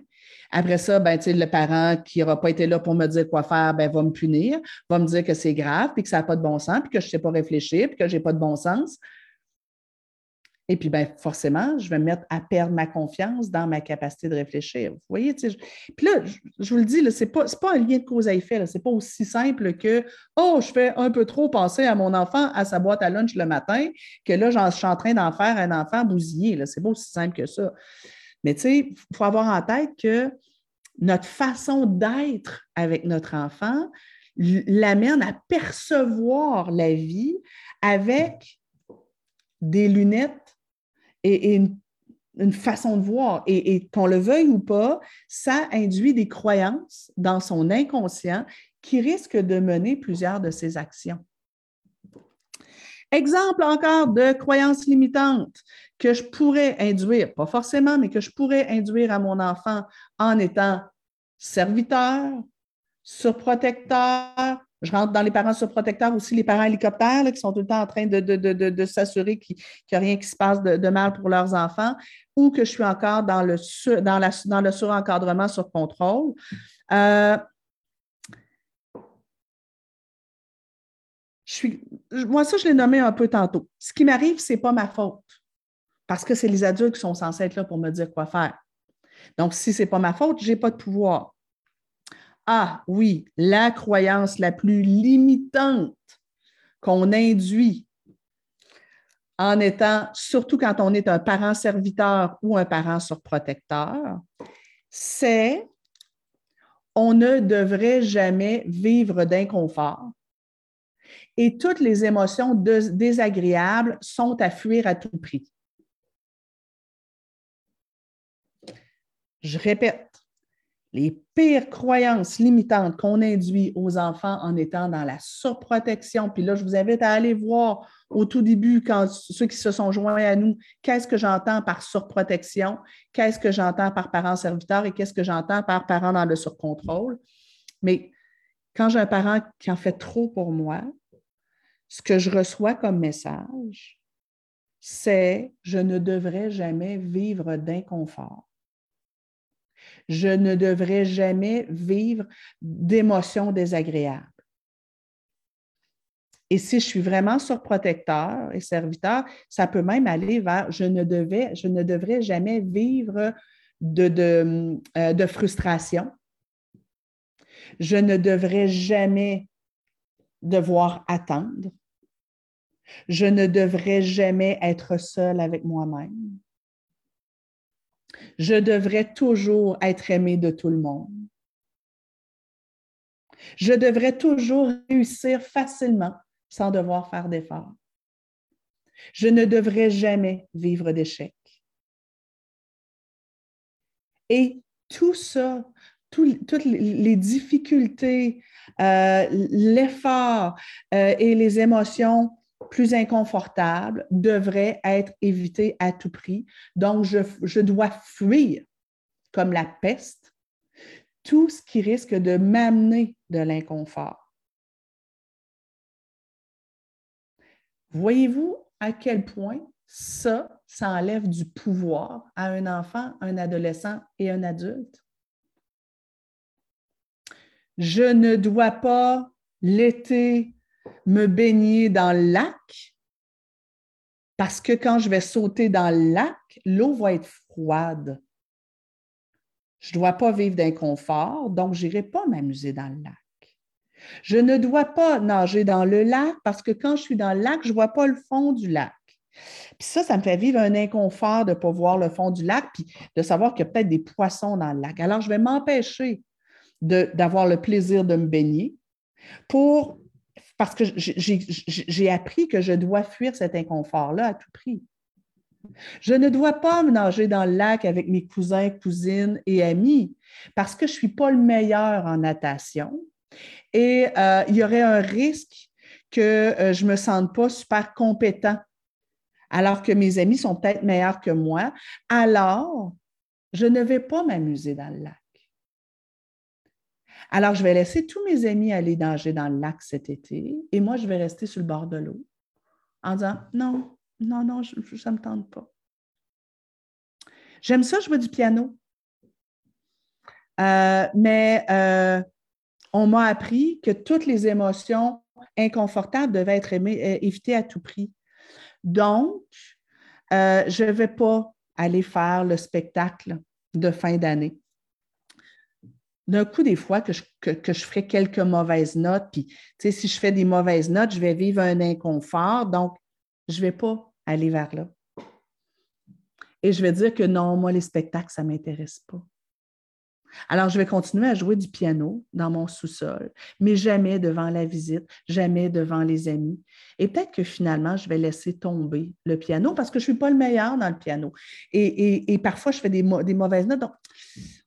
après ça, ben, le parent qui n'aura pas été là pour me dire quoi faire ben, va me punir, va me dire que c'est grave, puis que ça n'a pas de bon sens, puis que je ne sais pas réfléchir, puis que je n'ai pas de bon sens. Et puis, ben, forcément, je vais me mettre à perdre ma confiance dans ma capacité de réfléchir. Vous voyez? Je... Puis là, je, vous le dis, ce n'est pas, pas, un lien de cause à effet. Ce n'est pas aussi simple que Oh, je fais un peu trop penser à mon enfant à sa boîte à lunch le matin que là, je suis en train d'en faire un enfant bousillé. Ce n'est pas aussi simple que ça. Mais tu sais, il faut avoir en tête que notre façon d'être avec notre enfant l'amène à percevoir la vie avec des lunettes et, une, façon de voir. Et, et qu'on le veuille ou pas, ça induit des croyances dans son inconscient qui risquent de mener plusieurs de ses actions. Exemple encore de croyances limitantes que je pourrais induire, pas forcément, mais que je pourrais induire à mon enfant en étant serviteur, surprotecteur. Je rentre dans les parents surprotecteurs aussi, les parents hélicoptères qui sont tout le temps en train de, s'assurer qu'il n'y a rien qui se passe de, mal pour leurs enfants, ou que je suis encore dans le, dans la, dans le surencadrement sur contrôle. Euh, moi, ça, je l'ai nommé un peu tantôt. Ce qui m'arrive, ce n'est pas ma faute, parce que c'est les adultes qui sont censés être là pour me dire quoi faire. Donc, si ce n'est pas ma faute, je n'ai pas de pouvoir. Ah oui, la croyance la plus limitante qu'on induit en étant, surtout quand on est un parent serviteur ou un parent surprotecteur, c'est on ne devrait jamais vivre d'inconfort et toutes les émotions désagréables sont à fuir à tout prix. Je répète, les pires croyances limitantes qu'on induit aux enfants en étant dans la surprotection. Puis là, je vous invite à aller voir au tout début, quand ceux qui se sont joints à nous, qu'est-ce que j'entends par surprotection, qu'est-ce que j'entends par parent serviteur et qu'est-ce que j'entends par parent dans le surcontrôle. Mais quand j'ai un parent qui en fait trop pour moi, ce que je reçois comme message, c'est je ne devrais jamais vivre d'inconfort je ne devrais jamais vivre d'émotions désagréables. Et si je suis vraiment surprotecteur et serviteur, ça peut même aller vers je ne, devrais jamais vivre euh, de frustration. Je ne devrais jamais devoir attendre. Je ne devrais jamais être seul avec moi-même je devrais toujours être aimé de tout le monde. Je devrais toujours réussir facilement sans devoir faire d'efforts. Je ne devrais jamais vivre d'échecs. Et tout ça, toutes les difficultés, euh, l'effort euh, et les émotions plus inconfortable devrait être évité à tout prix. Donc, je, dois fuir comme la peste tout ce qui risque de m'amener de l'inconfort. Voyez-vous à quel point ça, ça enlève du pouvoir à un enfant, un adolescent et un adulte? Je ne dois pas l'été me baigner dans le lac parce que quand je vais sauter dans le lac, l'eau va être froide. Je ne dois pas vivre d'inconfort, donc je n'irai pas m'amuser dans le lac. Je ne dois pas nager dans le lac parce que quand je suis dans le lac, je ne vois pas le fond du lac. Puis ça, ça me fait vivre un inconfort de ne pas voir le fond du lac, puis de savoir qu'il y a peut-être des poissons dans le lac. Alors, je vais m'empêcher d'avoir le plaisir de me baigner pour parce que j'ai appris que je dois fuir cet inconfort-là à tout prix. Je ne dois pas me nager dans le lac avec mes cousins, cousines et amis parce que je ne suis pas le meilleur en natation. Et euh, il y aurait un risque que euh, je ne me sente pas super compétent alors que mes amis sont peut-être meilleurs que moi. Alors, je ne vais pas m'amuser dans le lac. Alors, je vais laisser tous mes amis aller nager dans le lac cet été et moi, je vais rester sur le bord de l'eau en disant non, non, non, ça ne me tente pas. J'aime ça jouer du piano. Euh, mais euh, on m'a appris que toutes les émotions inconfortables devaient être euh, évitées à tout prix. Donc, je ne vais pas aller faire le spectacle de fin d'année d'un coup, des fois, que je, que, je ferai quelques mauvaises notes, puis, si je fais des mauvaises notes, je vais vivre un inconfort, donc je ne vais pas aller vers là. Et je vais dire que non, moi, les spectacles, ça ne m'intéresse pas. Alors, je vais continuer à jouer du piano dans mon sous-sol, mais jamais devant la visite, jamais devant les amis. Et peut-être que finalement, je vais laisser tomber le piano parce que je ne suis pas le meilleur dans le piano. Et, parfois, je fais des, mauvaises notes. Donc,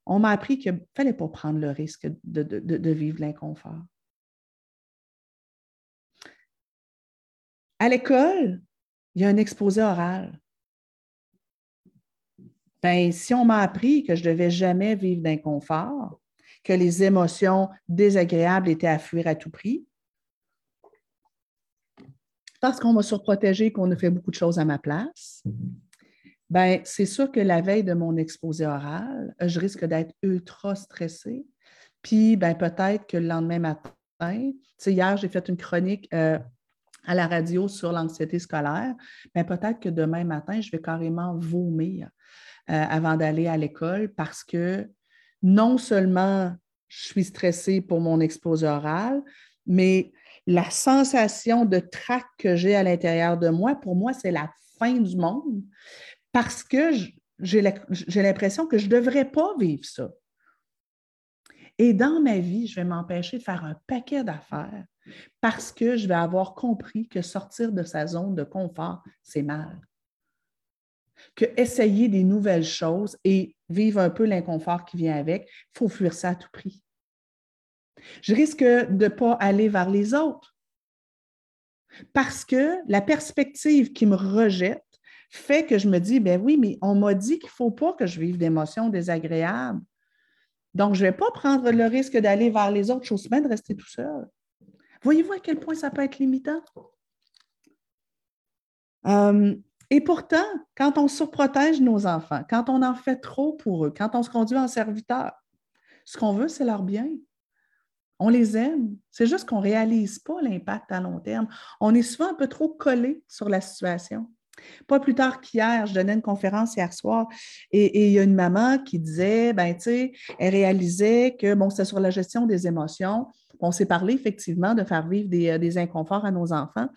on m'a appris qu'il ne fallait pas prendre le risque de, vivre l'inconfort. À l'école, il y a un exposé oral. Ben, si on m'a appris que je ne devais jamais vivre d'inconfort, que les émotions désagréables étaient à fuir à tout prix, parce qu'on m'a surprotégé, qu'on a fait beaucoup de choses à ma place, ben, c'est sûr que la veille de mon exposé oral, je risque d'être ultra stressée. Puis, ben, peut-être que le lendemain matin, hier, j'ai fait une chronique euh, à la radio sur l'anxiété scolaire, mais ben, peut-être que demain matin, je vais carrément vomir avant d'aller à l'école parce que non seulement je suis stressée pour mon exposé oral, mais la sensation de trac que j'ai à l'intérieur de moi, pour moi, c'est la fin du monde parce que j'ai l'impression que je ne devrais pas vivre ça. Et dans ma vie, je vais m'empêcher de faire un paquet d'affaires parce que je vais avoir compris que sortir de sa zone de confort, c'est mal. Que essayer des nouvelles choses et vivre un peu l'inconfort qui vient avec. Il faut fuir ça à tout prix. Je risque de ne pas aller vers les autres parce que la perspective qui me rejette fait que je me dis, ben oui, mais on m'a dit qu'il ne faut pas que je vive d'émotions désagréables. Donc, je ne vais pas prendre le risque d'aller vers les autres choses, de rester tout seul. Voyez-vous à quel point ça peut être limitant? Euh, et pourtant, quand on surprotège nos enfants, quand on en fait trop pour eux, quand on se conduit en serviteur, ce qu'on veut, c'est leur bien. On les aime. C'est juste qu'on ne réalise pas l'impact à long terme. On est souvent un peu trop collé sur la situation. Pas plus tard qu'hier, je donnais une conférence hier soir et, il y a une maman qui disait, ben tu sais, elle réalisait que, bon, c'était sur la gestion des émotions. On s'est parlé effectivement de faire vivre des, euh, des inconforts à nos enfants.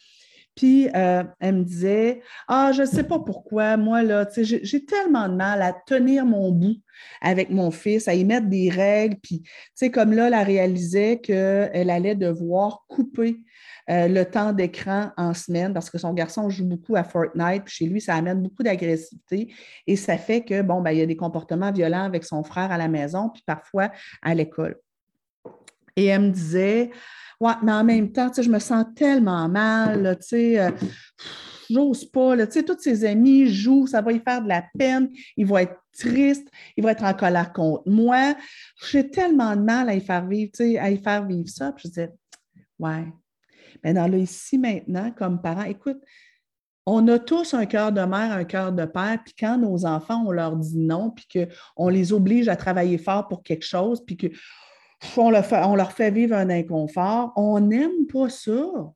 Puis euh, elle me disait Ah, je ne sais pas pourquoi, moi, là, j'ai tellement de mal à tenir mon bout avec mon fils, à y mettre des règles. Puis, tu sais, comme là, elle a réalisé qu'elle allait devoir couper euh, le temps d'écran en semaine parce que son garçon joue beaucoup à Fortnite. Puis chez lui, ça amène beaucoup d'agressivité et ça fait que, bon, ben, il y a des comportements violents avec son frère à la maison, puis parfois à l'école. Et elle me disait Ouais, mais en même temps, je me sens tellement mal, tu sais, euh, j'ose pas, tu sais, tous ses amis jouent, ça va y faire de la peine, il va être triste, il va être en colère contre moi. J'ai tellement de mal à y faire vivre, tu sais, à y faire vivre ça. Puis je disais, ouais. Maintenant, là, ici, maintenant, comme parents, écoute, on a tous un cœur de mère, un cœur de père, puis quand nos enfants, on leur dit non, puis qu'on les oblige à travailler fort pour quelque chose, puis on leur, fait, vivre un inconfort. On n'aime pas ça.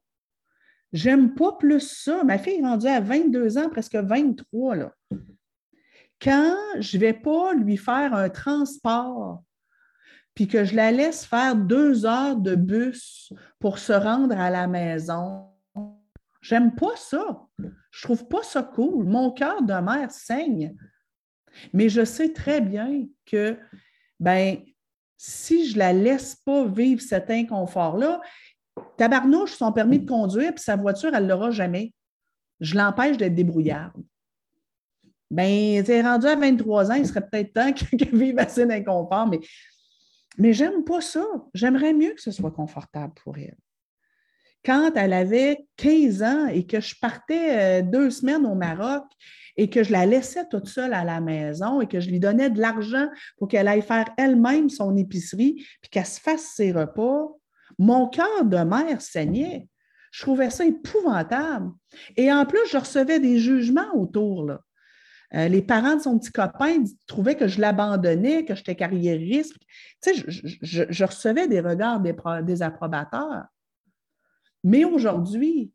J'aime pas plus ça. Ma fille est rendue à 22 ans, presque 23. Là. Quand je ne vais pas lui faire un transport, puis que je la laisse faire deux heures de bus pour se rendre à la maison, j'aime pas ça. Je trouve pas ça cool. Mon cœur de mère saigne. Mais je sais très bien que ben, si je la laisse pas vivre cet inconfort-là, tabarnouche, son permis de conduire, puis sa voiture, elle ne l'aura jamais. Je l'empêche d'être débrouillarde. Bien, tu rendu à 23 ans, il serait peut-être temps qu'elle vive assez d'inconfort, mais, mais j'aime pas ça. J'aimerais mieux que ce soit confortable pour elle. Quand elle avait 15 ans et que je partais euh, deux semaines au Maroc et que je la laissais toute seule à la maison et que je lui donnais de l'argent pour qu'elle aille faire elle-même son épicerie puis qu'elle se fasse ses repas, mon cœur de mère saignait. Je trouvais ça épouvantable. Et en plus, je recevais des jugements autour. Là. Euh, les parents de son petit copain trouvaient que je l'abandonnais, que j'étais carriériste. Tu sais, je, recevais des regards des, des approbateurs. Mais aujourd'hui,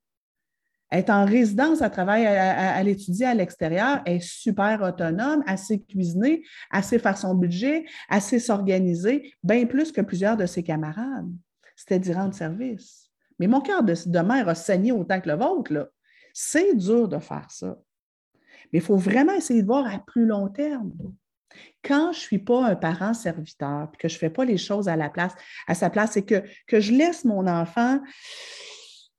est en résidence, à travailler, à, l'étudier à l'extérieur, est super autonome, assez cuisinée, assez faire son budget, assez s'organiser, bien plus que plusieurs de ses camarades. C'était d'y rendre service. Mais mon cœur de, mère a saigné autant que le vôtre. C'est dur de faire ça. Mais il faut vraiment essayer de voir à plus long terme. Quand je ne suis pas un parent serviteur, que je ne fais pas les choses à, la place, à sa place, et que, que je laisse mon enfant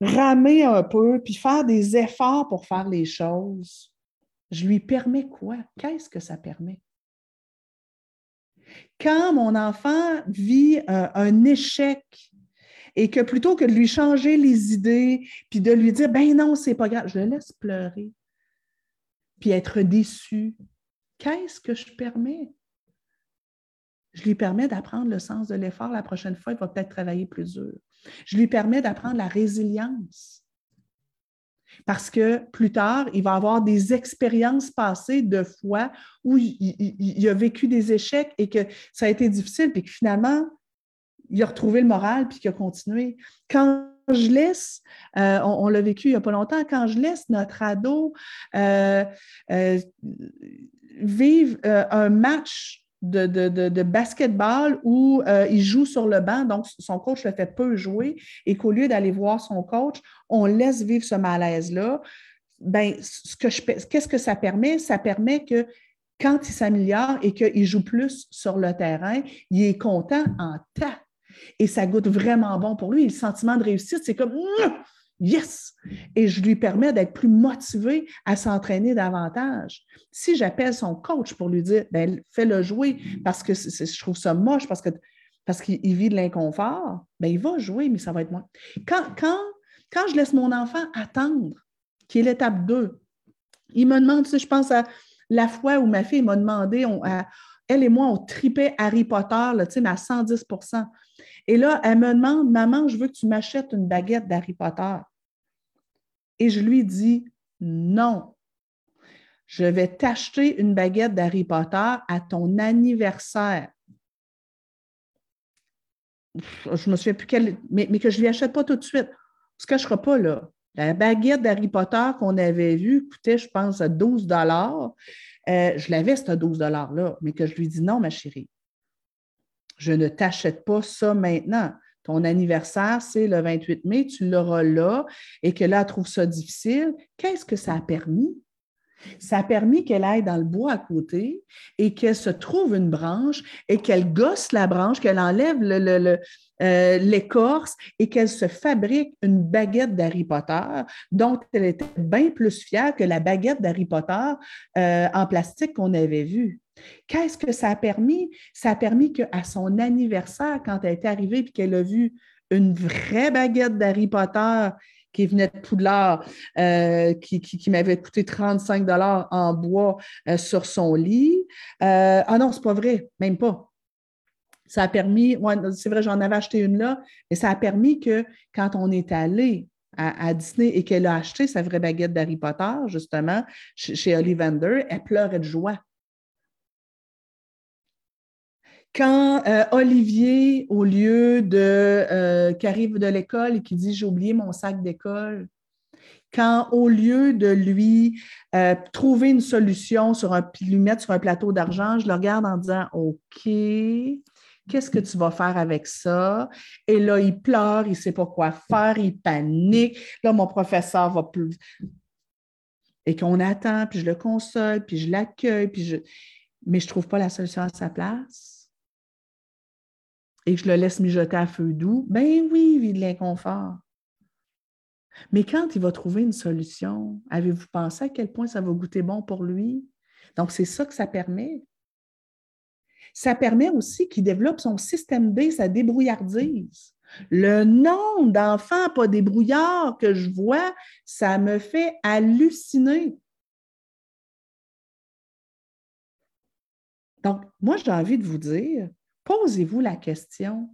ramer un peu, puis faire des efforts pour faire les choses, je lui permets quoi? Qu'est-ce que ça permet? Quand mon enfant vit un, échec et que plutôt que de lui changer les idées, puis de lui dire, ben non, c'est pas grave, je le laisse pleurer, puis être déçu, qu'est-ce que je permets? Je lui permets d'apprendre le sens de l'effort. La prochaine fois, il va peut-être travailler plus dur. Je lui permets d'apprendre la résilience. Parce que plus tard, il va avoir des expériences passées de fois où il, a vécu des échecs et que ça a été difficile, puis que finalement, il a retrouvé le moral puis qu'il a continué. Quand je laisse, euh, on, l'a vécu il n'y a pas longtemps, quand je laisse notre ado euh, euh, vivre un match de, basketball où euh, il joue sur le banc, donc son coach le fait peu jouer, et qu'au lieu d'aller voir son coach, on laisse vivre ce malaise-là. Ben, qu'est-ce que ça permet? Ça permet que quand il s'améliore et qu'il joue plus sur le terrain, il est content en tas. Et ça goûte vraiment bon pour lui. le sentiment de réussite, c'est comme Yes! Et je lui permets d'être plus motivé à s'entraîner davantage. Si j'appelle son coach pour lui dire, ben, fais-le jouer parce que je trouve ça moche, parce parce qu'il vit de l'inconfort, ben, il va jouer, mais ça va être moins. Quand, quand, quand je laisse mon enfant attendre, qui est l'étape 2, il me demande, tu je pense à la fois où ma fille m'a demandé, elle et moi, on tripait Harry Potter, là, mais à 110 Et là, elle me demande, maman, je veux que tu m'achètes une baguette d'Harry Potter. Et je lui dis, non, je vais t'acheter une baguette d'Harry Potter à ton anniversaire je me souviens plus quelle, mais, que je ne lui achète pas tout de suite. Ce que je ne sera pas là. La baguette d'Harry Potter qu'on avait vue coûtait, je pense, 12 dollars. Euh, je l'avais, ce 12 dollars-là, mais que je lui dis non, ma chérie, je ne t'achète pas ça maintenant. Ton anniversaire, c'est le 28 mai, tu l'auras là, et que là, elle trouve ça difficile. Qu'est-ce que ça a permis? Ça a permis qu'elle aille dans le bois à côté et qu'elle se trouve une branche et qu'elle gosse la branche, qu'elle enlève euh, l'écorce et qu'elle se fabrique une baguette d'Harry Potter dont elle était bien plus fière que la baguette d'Harry Potter euh, en plastique qu'on avait vue. Qu'est-ce que ça a permis? Ça a permis qu'à son anniversaire, quand elle est arrivée et qu'elle a vu une vraie baguette d'Harry Potter qui venait de Poudlard, euh, qui, m'avait coûté 35 dollars en bois euh, sur son lit. Euh, ah non, c'est pas vrai, même pas. Ça a permis, c'est vrai, j'en avais acheté une là, mais ça a permis que quand on est allé à, Disney et qu'elle a acheté sa vraie baguette d'Harry Potter, justement, chez, chez elle pleurait de joie. Quand euh, Olivier, au lieu de euh, qui arrive de l'école et qui dit j'ai oublié mon sac d'école, quand au lieu de lui euh, trouver une solution sur un lui mettre sur un plateau d'argent, je le regarde en disant OK, qu'est-ce que tu vas faire avec ça? Et là, il pleure, il ne sait pas quoi faire, il panique. Là, mon professeur va plus. Et qu'on attend, puis je le console, puis je l'accueille, puis je. Mais je ne trouve pas la solution à sa place et je le laisse mijoter à feu doux, ben oui, il vit de l'inconfort. Mais quand il va trouver une solution, avez-vous pensé à quel point ça va goûter bon pour lui? Donc, c'est ça que ça permet. Ça permet aussi qu'il développe son système B, sa débrouillardise. Le nombre d'enfants pas débrouillards que je vois, ça me fait halluciner. Donc, moi, j'ai envie de vous dire, posez-vous la question,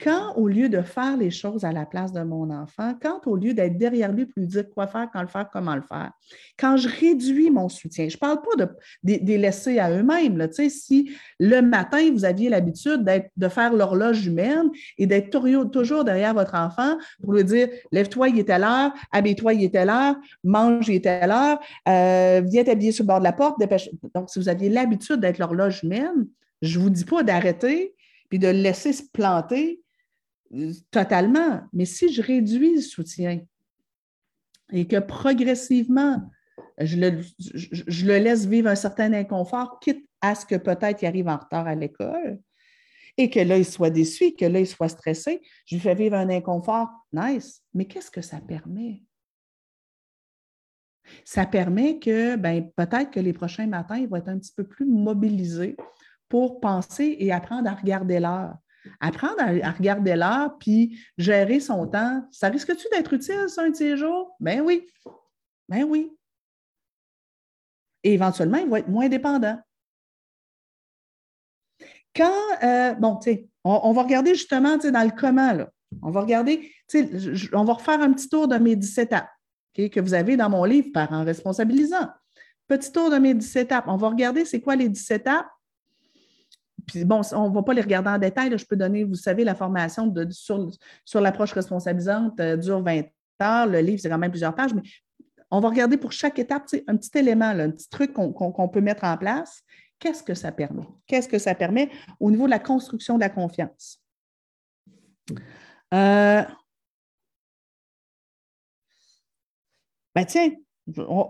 quand au lieu de faire les choses à la place de mon enfant, quand au lieu d'être derrière lui pour lui dire quoi faire, quand le faire, comment le faire, quand je réduis mon soutien, je ne parle pas de, les laisser à eux-mêmes. Si le matin, vous aviez l'habitude de faire l'horloge humaine et d'être toujours derrière votre enfant pour lui dire lève-toi, il est à l'heure, habille-toi, il est à l'heure, mange, il est à l'heure, euh, viens t'habiller sur le bord de la porte, dépêche. Donc, si vous aviez l'habitude d'être l'horloge humaine, je ne vous dis pas d'arrêter puis de le laisser se planter euh, totalement. Mais si je réduis le soutien et que progressivement, je le, je le, laisse vivre un certain inconfort, quitte à ce que peut-être il arrive en retard à l'école, et que là, il soit déçu, que là, il soit stressé, je lui fais vivre un inconfort, nice. Mais qu'est-ce que ça permet? Ça permet que ben, peut-être que les prochains matins, il va être un petit peu plus mobilisé pour penser et apprendre à regarder l'heure. Apprendre à, regarder l'heure puis gérer son temps, ça risque-tu d'être utile, ça, un de ces? Ben oui. Ben oui. Et éventuellement, il va être moins dépendant. Quand, euh, bon, tu sais, on, va regarder justement dans le comment, là. On va regarder, tu sais, on va refaire un petit tour de mes 17 étapes que vous avez dans mon livre, Parents responsabilisants. Petit tour de mes 17 étapes. On va regarder c'est quoi les 17 étapes puis bon, on ne va pas les regarder en détail. je peux donner, vous savez, la formation sur, sur l'approche responsabilisante euh, dure 20 heures. Le livre, c'est quand même plusieurs pages, mais on va regarder pour chaque étape un petit élément, un petit truc qu'on peut mettre en place. Qu'est-ce que ça permet? Qu'est-ce que ça permet au niveau de la construction de la confiance? Euh, ben tiens,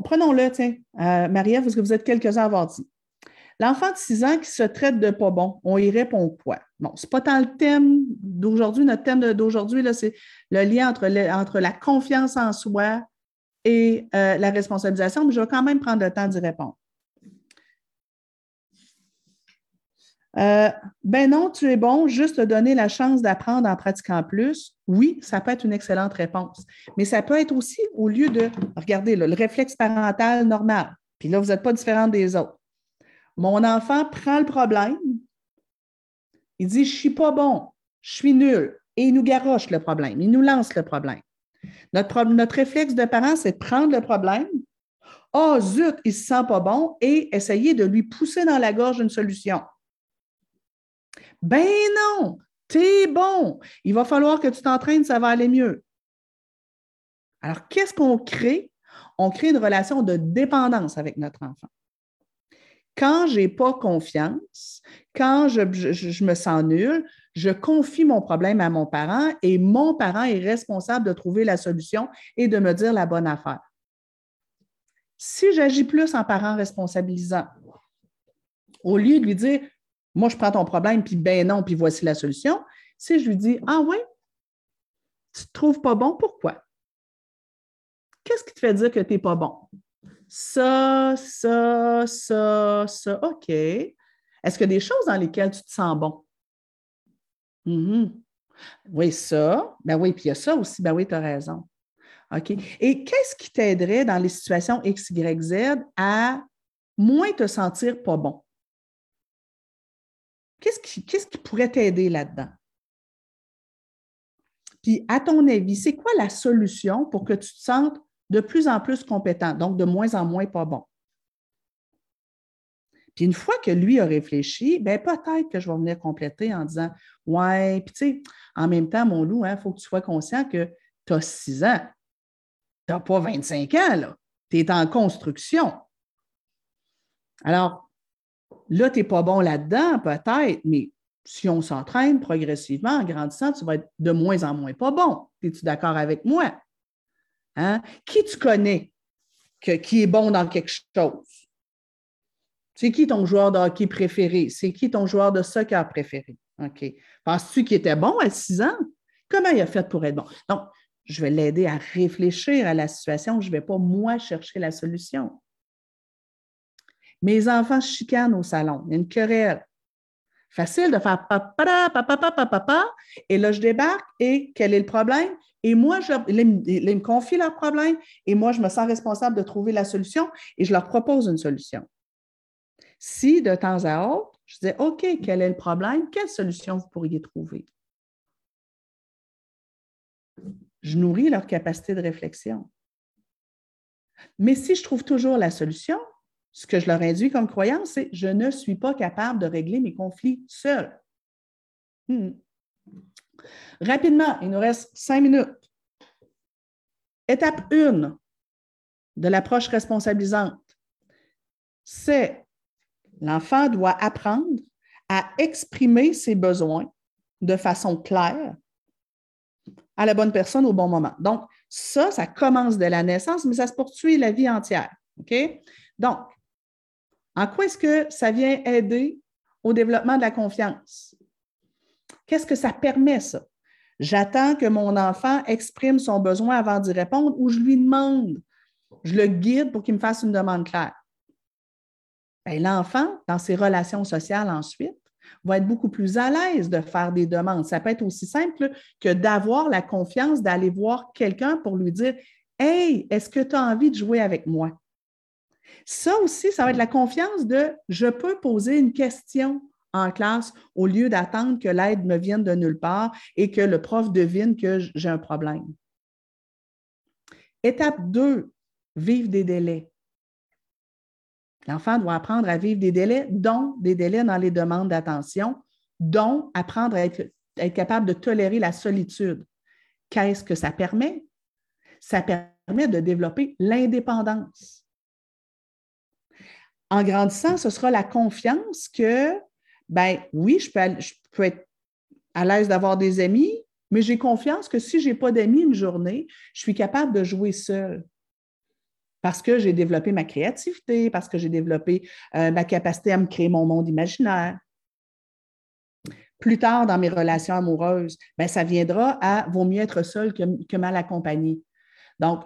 prenons-le, tiens. Euh, Marie-Ève, parce que vous êtes quelques-uns à avoir dit? L'enfant de 6 ans qui se traite de pas bon, on y répond quoi? Bon, ce n'est pas tant le thème d'aujourd'hui. Notre thème d'aujourd'hui, c'est le lien entre, entre, la confiance en soi et euh, la responsabilisation, mais je vais quand même prendre le temps d'y répondre. Euh, ben non, tu es bon, juste te donner la chance d'apprendre en pratiquant plus. Oui, ça peut être une excellente réponse. Mais ça peut être aussi, au lieu de, regardez, le réflexe parental normal, puis là, vous n'êtes pas différent des autres. Mon enfant prend le problème, il dit, je ne suis pas bon, je suis nul, et il nous garoche le problème, il nous lance le problème. Notre, notre réflexe de parent, c'est de prendre le problème, oh zut, il ne se sent pas bon, et essayer de lui pousser dans la gorge une solution. Ben non, t'es bon. Il va falloir que tu t'entraînes, ça va aller mieux. Alors, qu'est-ce qu'on crée? On crée une relation de dépendance avec notre enfant. Quand je n'ai pas confiance, quand je, me sens nul, je confie mon problème à mon parent et mon parent est responsable de trouver la solution et de me dire la bonne affaire. Si j'agis plus en parent responsabilisant, au lieu de lui dire moi, je prends ton problème, puis ben non, puis voici la solution. Si je lui dis Ah oui, tu ne te trouves pas bon, pourquoi? Qu'est-ce qui te fait dire que tu n'es pas bon? Ça, ça, ça, ça, OK. Est-ce qu'il y a des choses dans lesquelles tu te sens bon? Mm-hmm. Oui, ça. Ben oui, puis il y a ça aussi. Ben oui, tu as raison. OK. Et qu'est-ce qui t'aiderait dans les situations X, Y, Z à moins te sentir pas bon? Qu'est-ce qui, pourrait t'aider là-dedans? Puis, à ton avis, c'est quoi la solution pour que tu te sentes de plus en plus compétent, donc de moins en moins pas bon? Puis une fois que lui a réfléchi, bien peut-être que je vais venir compléter en disant Ouais, puis tu sais, en même temps, mon loup, il hein, faut que tu sois conscient que tu as 6 ans. Tu n'as pas 25 ans, là. Tu es en construction. Alors, Là, tu n'es pas bon là-dedans, peut-être, mais si on s'entraîne progressivement en grandissant, tu vas être de moins en moins pas bon. Es-tu d'accord avec moi? Hein? Qui tu connais qui est bon dans quelque chose? C'est qui ton joueur de hockey préféré? C'est qui ton joueur de soccer préféré? OK. Penses-tu qu'il était bon à 6 ans? Comment il a fait pour être bon? Donc, je vais l'aider à réfléchir à la situation. Je ne vais pas, moi, chercher la solution. Mes enfants chicanent au salon. Il y a une querelle. Facile de faire papa, papa, papa, papa. Et là, je débarque et quel est le problème? Et moi, je, ils, me confient leur problème et moi, je me sens responsable de trouver la solution et je leur propose une solution. Si de temps à autre, je dis OK, quel est le problème? Quelle solution vous pourriez trouver? Je nourris leur capacité de réflexion. Mais si je trouve toujours la solution, ce que je leur induis comme croyance, c'est je ne suis pas capable de régler mes conflits seul. Hmm. Rapidement, il nous reste cinq minutes. Étape 1 de l'approche responsabilisante, c'est l'enfant doit apprendre à exprimer ses besoins de façon claire à la bonne personne au bon moment. Donc, ça, ça commence de la naissance, mais ça se poursuit la vie entière. OK? Donc, en quoi est-ce que ça vient aider au développement de la confiance? Qu'est-ce que ça permet, ça? J'attends que mon enfant exprime son besoin avant d'y répondre ou je lui demande, je le guide pour qu'il me fasse une demande claire. Ben, l'enfant, dans ses relations sociales ensuite, va être beaucoup plus à l'aise de faire des demandes. Ça peut être aussi simple que d'avoir la confiance d'aller voir quelqu'un pour lui dire Hey, est-ce que tu as envie de jouer avec moi? Ça aussi, ça va être la confiance de je peux poser une question en classe au lieu d'attendre que l'aide me vienne de nulle part et que le prof devine que j'ai un problème. Étape 2, vivre des délais. L'enfant doit apprendre à vivre des délais, dont des délais dans les demandes d'attention, dont apprendre à être, être capable de tolérer la solitude. Qu'est-ce que ça permet? Ça permet de développer l'indépendance en grandissant, ce sera la confiance que, ben oui, je peux, être à l'aise d'avoir des amis, mais j'ai confiance que si je n'ai pas d'amis une journée, je suis capable de jouer seule. parce que j'ai développé ma créativité, parce que j'ai développé euh, ma capacité à me créer mon monde imaginaire. Plus tard dans mes relations amoureuses, ben, ça viendra à vaut mieux être seul que, mal accompagné. Donc,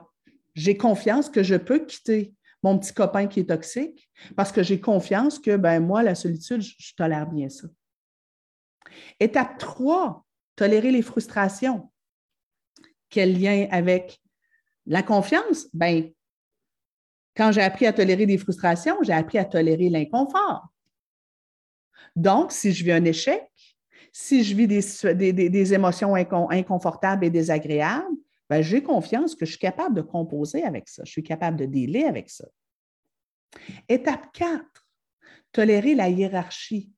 j'ai confiance que je peux quitter mon petit copain qui est toxique parce que j'ai confiance que ben, moi, la solitude, je, tolère bien ça. Étape 3, tolérer les frustrations. Quel lien avec la confiance? Ben, quand j'ai appris à tolérer des frustrations, j'ai appris à tolérer l'inconfort. Donc, si je vis un échec, si je vis des, émotions inconfortables et désagréables, j'ai confiance que je suis capable de composer avec ça, je suis capable de dealer avec ça. Étape 4, tolérer la hiérarchie.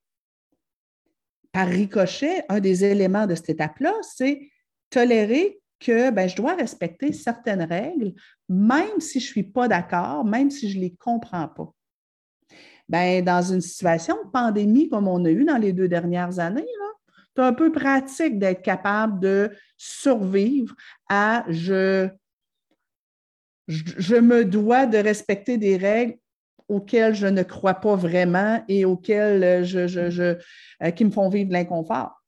Par ricochet, un des éléments de cette étape-là, c'est tolérer que ben, je dois respecter certaines règles, même si je ne suis pas d'accord, même si je ne les comprends pas. Ben, dans une situation de pandémie comme on a eu dans les deux dernières années, c'est un peu pratique d'être capable de survivre à je, je, me dois de respecter des règles auxquelles je ne crois pas vraiment et auxquelles je, je, euh, qui me font vivre l'inconfort.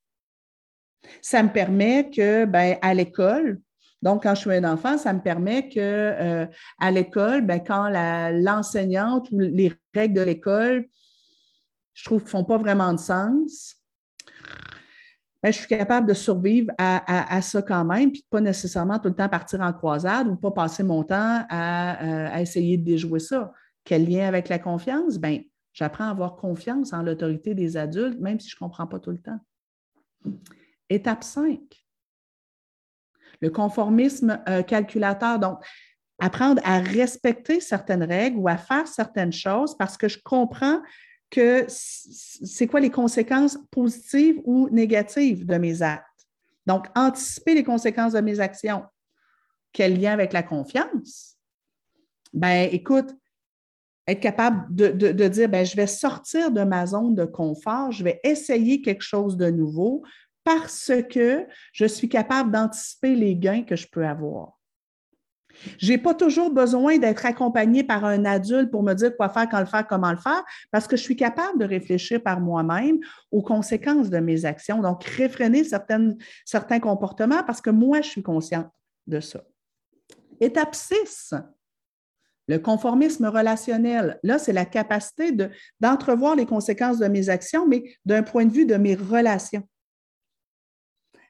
Ça me permet que, ben, à l'école, donc, quand je suis un enfant, ça me permet que euh, à l'école, ben, quand l'enseignante ou les règles de l'école, je trouve, ne font pas vraiment de sens, ben, je suis capable de survivre à, ça quand même, puis pas nécessairement tout le temps partir en croisade ou pas passer mon temps à, euh, à essayer de déjouer ça. Quel lien avec la confiance? Ben, j'apprends à avoir confiance en l'autorité des adultes, même si je ne comprends pas tout le temps. Étape 5, le conformisme euh, calculateur. Donc, apprendre à respecter certaines règles ou à faire certaines choses parce que je comprends que c'est quoi les conséquences positives ou négatives de mes actes? Donc, anticiper les conséquences de mes actions. Quel lien avec la confiance? Ben, écoute, être capable de, de, dire, ben, je vais sortir de ma zone de confort, je vais essayer quelque chose de nouveau, parce que je suis capable d'anticiper les gains que je peux avoir. Je n'ai pas toujours besoin d'être accompagné par un adulte pour me dire quoi faire, quand le faire, comment le faire, parce que je suis capable de réfléchir par moi-même aux conséquences de mes actions. Donc, réfréner certains comportements parce que moi, je suis consciente de ça. Étape 6, le conformisme relationnel. Là, c'est la capacité d'entrevoir les conséquences de mes actions, mais d'un point de vue de mes relations.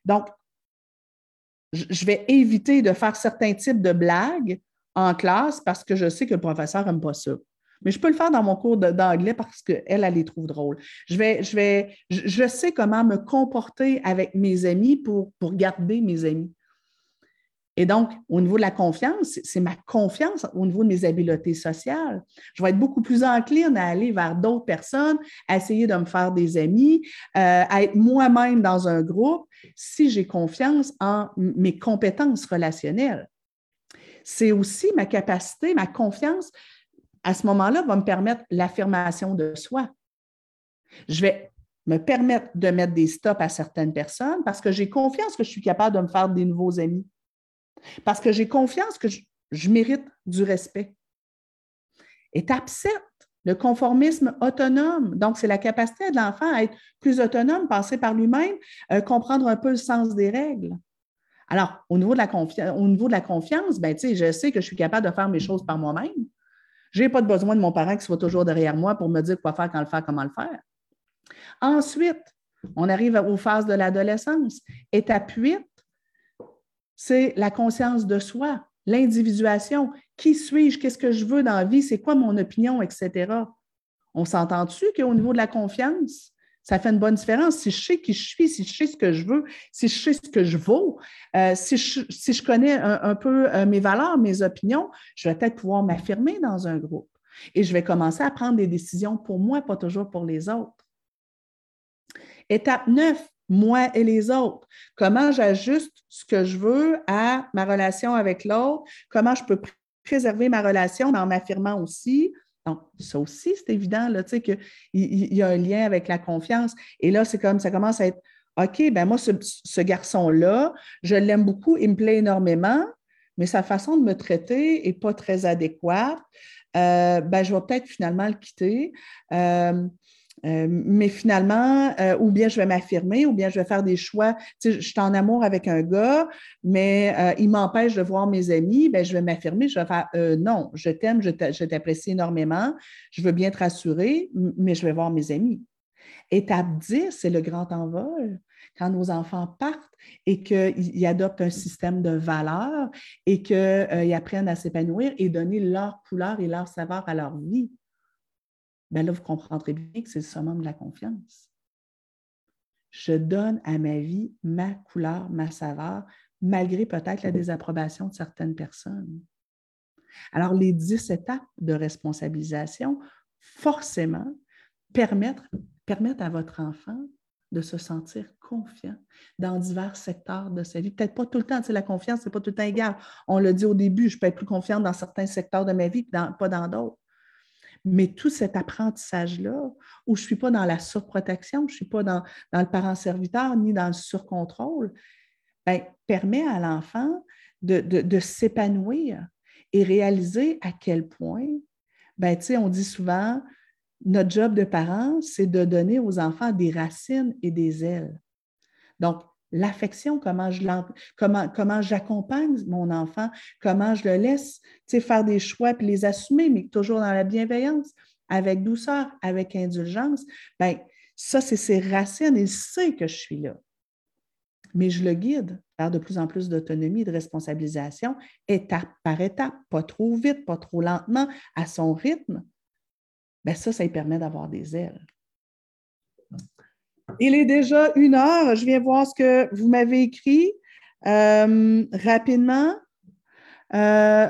Donc, je vais éviter de faire certains types de blagues en classe parce que je sais que le professeur n'aime pas ça. Mais je peux le faire dans mon cours d'anglais parce qu'elle, elle les trouve drôles. Je, vais, je, vais, je, sais comment me comporter avec mes amis pour, pour garder mes amis. Et donc, au niveau de la confiance, c'est ma confiance au niveau de mes habiletés sociales. Je vais être beaucoup plus encline à aller vers d'autres personnes, à essayer de me faire des amis, euh, à être moi-même dans un groupe si j'ai confiance en mes compétences relationnelles. C'est aussi ma capacité, ma confiance, à ce moment-là, va me permettre l'affirmation de soi. Je vais me permettre de mettre des stops à certaines personnes parce que j'ai confiance que je suis capable de me faire des nouveaux amis. Parce que j'ai confiance que je, mérite du respect. Étape 7, le conformisme autonome. Donc, c'est la capacité de l'enfant à être plus autonome, penser par lui-même, euh, comprendre un peu le sens des règles. Alors, au niveau de la, de confiance, ben, je sais que je suis capable de faire mes choses par moi-même. Je n'ai pas besoin de mon parent qui soit toujours derrière moi pour me dire quoi faire, quand le faire, comment le faire. Ensuite, on arrive aux phases de l'adolescence. Étape 8, c'est la conscience de soi, l'individuation. Qui suis-je? Qu'est-ce que je veux dans la vie? C'est quoi mon opinion, etc. On s'entend dessus qu'au niveau de la confiance, ça fait une bonne différence? Si je sais qui je suis, si je sais ce que je veux, si je sais ce que je vaux, euh, si, je, connais un, peu euh, mes valeurs, mes opinions, je vais peut-être pouvoir m'affirmer dans un groupe. Et je vais commencer à prendre des décisions pour moi, pas toujours pour les autres. Étape 9, moi et les autres. Comment j'ajuste ce que je veux à ma relation avec l'autre, comment je peux préserver ma relation en m'affirmant aussi? Donc, ça aussi, c'est évident, là, tu sais, qu'il y, a un lien avec la confiance. Et là, c'est comme ça commence à être OK, ben moi, ce, garçon-là, je l'aime beaucoup, il me plaît énormément, mais sa façon de me traiter n'est pas très adéquate, euh, ben, je vais peut-être finalement le quitter. Euh, euh, mais finalement, ou bien je vais m'affirmer, ou bien je vais faire des choix. Tu sais, je suis en amour avec un gars, mais il m'empêche de voir mes amis. Ben, je vais m'affirmer, je vais faire non, je t'aime, je t'apprécie énormément, je veux bien te rassurer, mais je vais voir mes amis. Étape 10, c'est le grand envol quand nos enfants partent et qu'ils adoptent un système de valeurs et qu'ils euh, apprennent à s'épanouir et donner leur couleur et leur saveur à leur vie, bien là, vous comprendrez bien que c'est le summum de la confiance. Je donne à ma vie ma couleur, ma saveur, malgré peut-être la désapprobation de certaines personnes. Alors, les dix étapes de responsabilisation, forcément, permettent, à votre enfant de se sentir confiant dans divers secteurs de sa vie. Peut-être pas tout le temps, tu sais, la confiance, ce n'est pas tout le temps égal. On l'a dit au début, je peux être plus confiante dans certains secteurs de ma vie que pas dans d'autres. Mais tout cet apprentissage-là, où je ne suis pas dans la surprotection, je ne suis pas dans, le parent serviteur ni dans le surcontrôle, ben, permet à l'enfant de, de s'épanouir et réaliser à quel point, ben, on dit souvent, notre job de parent, c'est de donner aux enfants des racines et des ailes. Donc, l'affection, comment je comment, comment j'accompagne mon enfant, comment je le laisse faire des choix et les assumer, mais toujours dans la bienveillance, avec douceur, avec indulgence, bien, ça, c'est ses racines. Il sait que je suis là. Mais je le guide vers de plus en plus d'autonomie de responsabilisation, étape par étape, pas trop vite, pas trop lentement, à son rythme, ben ça, ça lui permet d'avoir des ailes. Il est déjà une heure. Je viens voir ce que vous m'avez écrit euh, rapidement. Euh,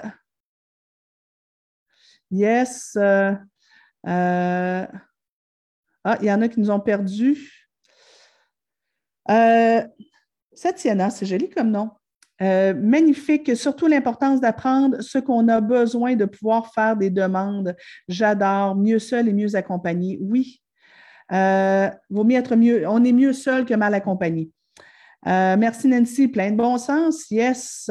yes. Euh, ah, il y en a qui nous ont perdu. Satiana, c'est joli comme nom. Magnifique, surtout l'importance d'apprendre ce qu'on a besoin de pouvoir faire des demandes. J'adore, mieux seul et mieux accompagné. Oui, euh, vaut mieux être mieux, on est mieux seul que mal accompagné. Euh, merci Nancy, plein de bon sens. Yes.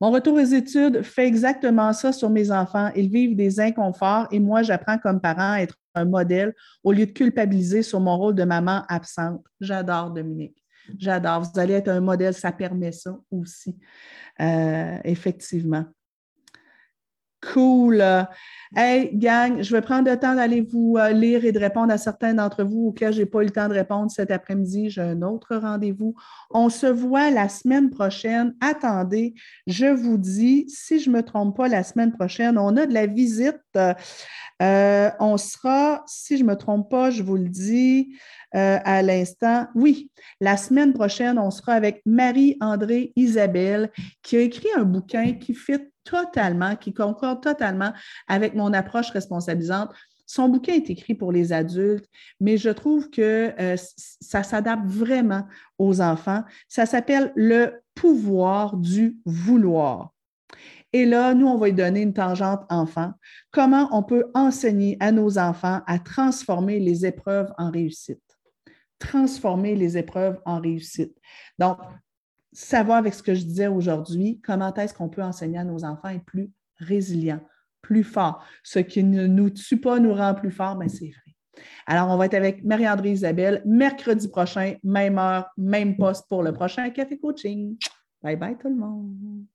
mon retour aux études fait exactement ça sur mes enfants. Ils vivent des inconforts et moi, j'apprends comme parent à être un modèle au lieu de culpabiliser sur mon rôle de maman absente. J'adore Dominique. J'adore. Vous allez être un modèle, ça permet ça aussi, euh, effectivement. Cool. Hey, gang, je vais prendre le temps d'aller vous euh, lire et de répondre à certains d'entre vous auxquels je n'ai pas eu le temps de répondre cet après-midi. J'ai un autre rendez-vous. On se voit la semaine prochaine. Attendez, je vous dis, si je ne me trompe pas, la semaine prochaine, on a de la visite. Euh, on sera, si je ne me trompe pas, je vous le dis à l'instant. Oui, la semaine prochaine, on sera avec Marie-André Isabelle qui a écrit un bouquin qui fit totalement, qui concorde totalement avec mon approche responsabilisante. Son bouquin est écrit pour les adultes, mais je trouve que euh, ça s'adapte vraiment aux enfants. Ça s'appelle Le pouvoir du vouloir. Et là, nous, on va lui donner une tangente enfant. Comment on peut enseigner à nos enfants à transformer les épreuves en réussite? Transformer les épreuves en réussite. Donc, ça va avec ce que je disais aujourd'hui, comment est-ce qu'on peut enseigner à nos enfants à être plus résilients, plus forts. Ce qui ne nous tue pas nous rend plus forts, mais ben, c'est vrai. Alors, on va être avec Marie-André Isabelle mercredi prochain, même heure, même poste pour le prochain Café Coaching. Bye bye tout le monde.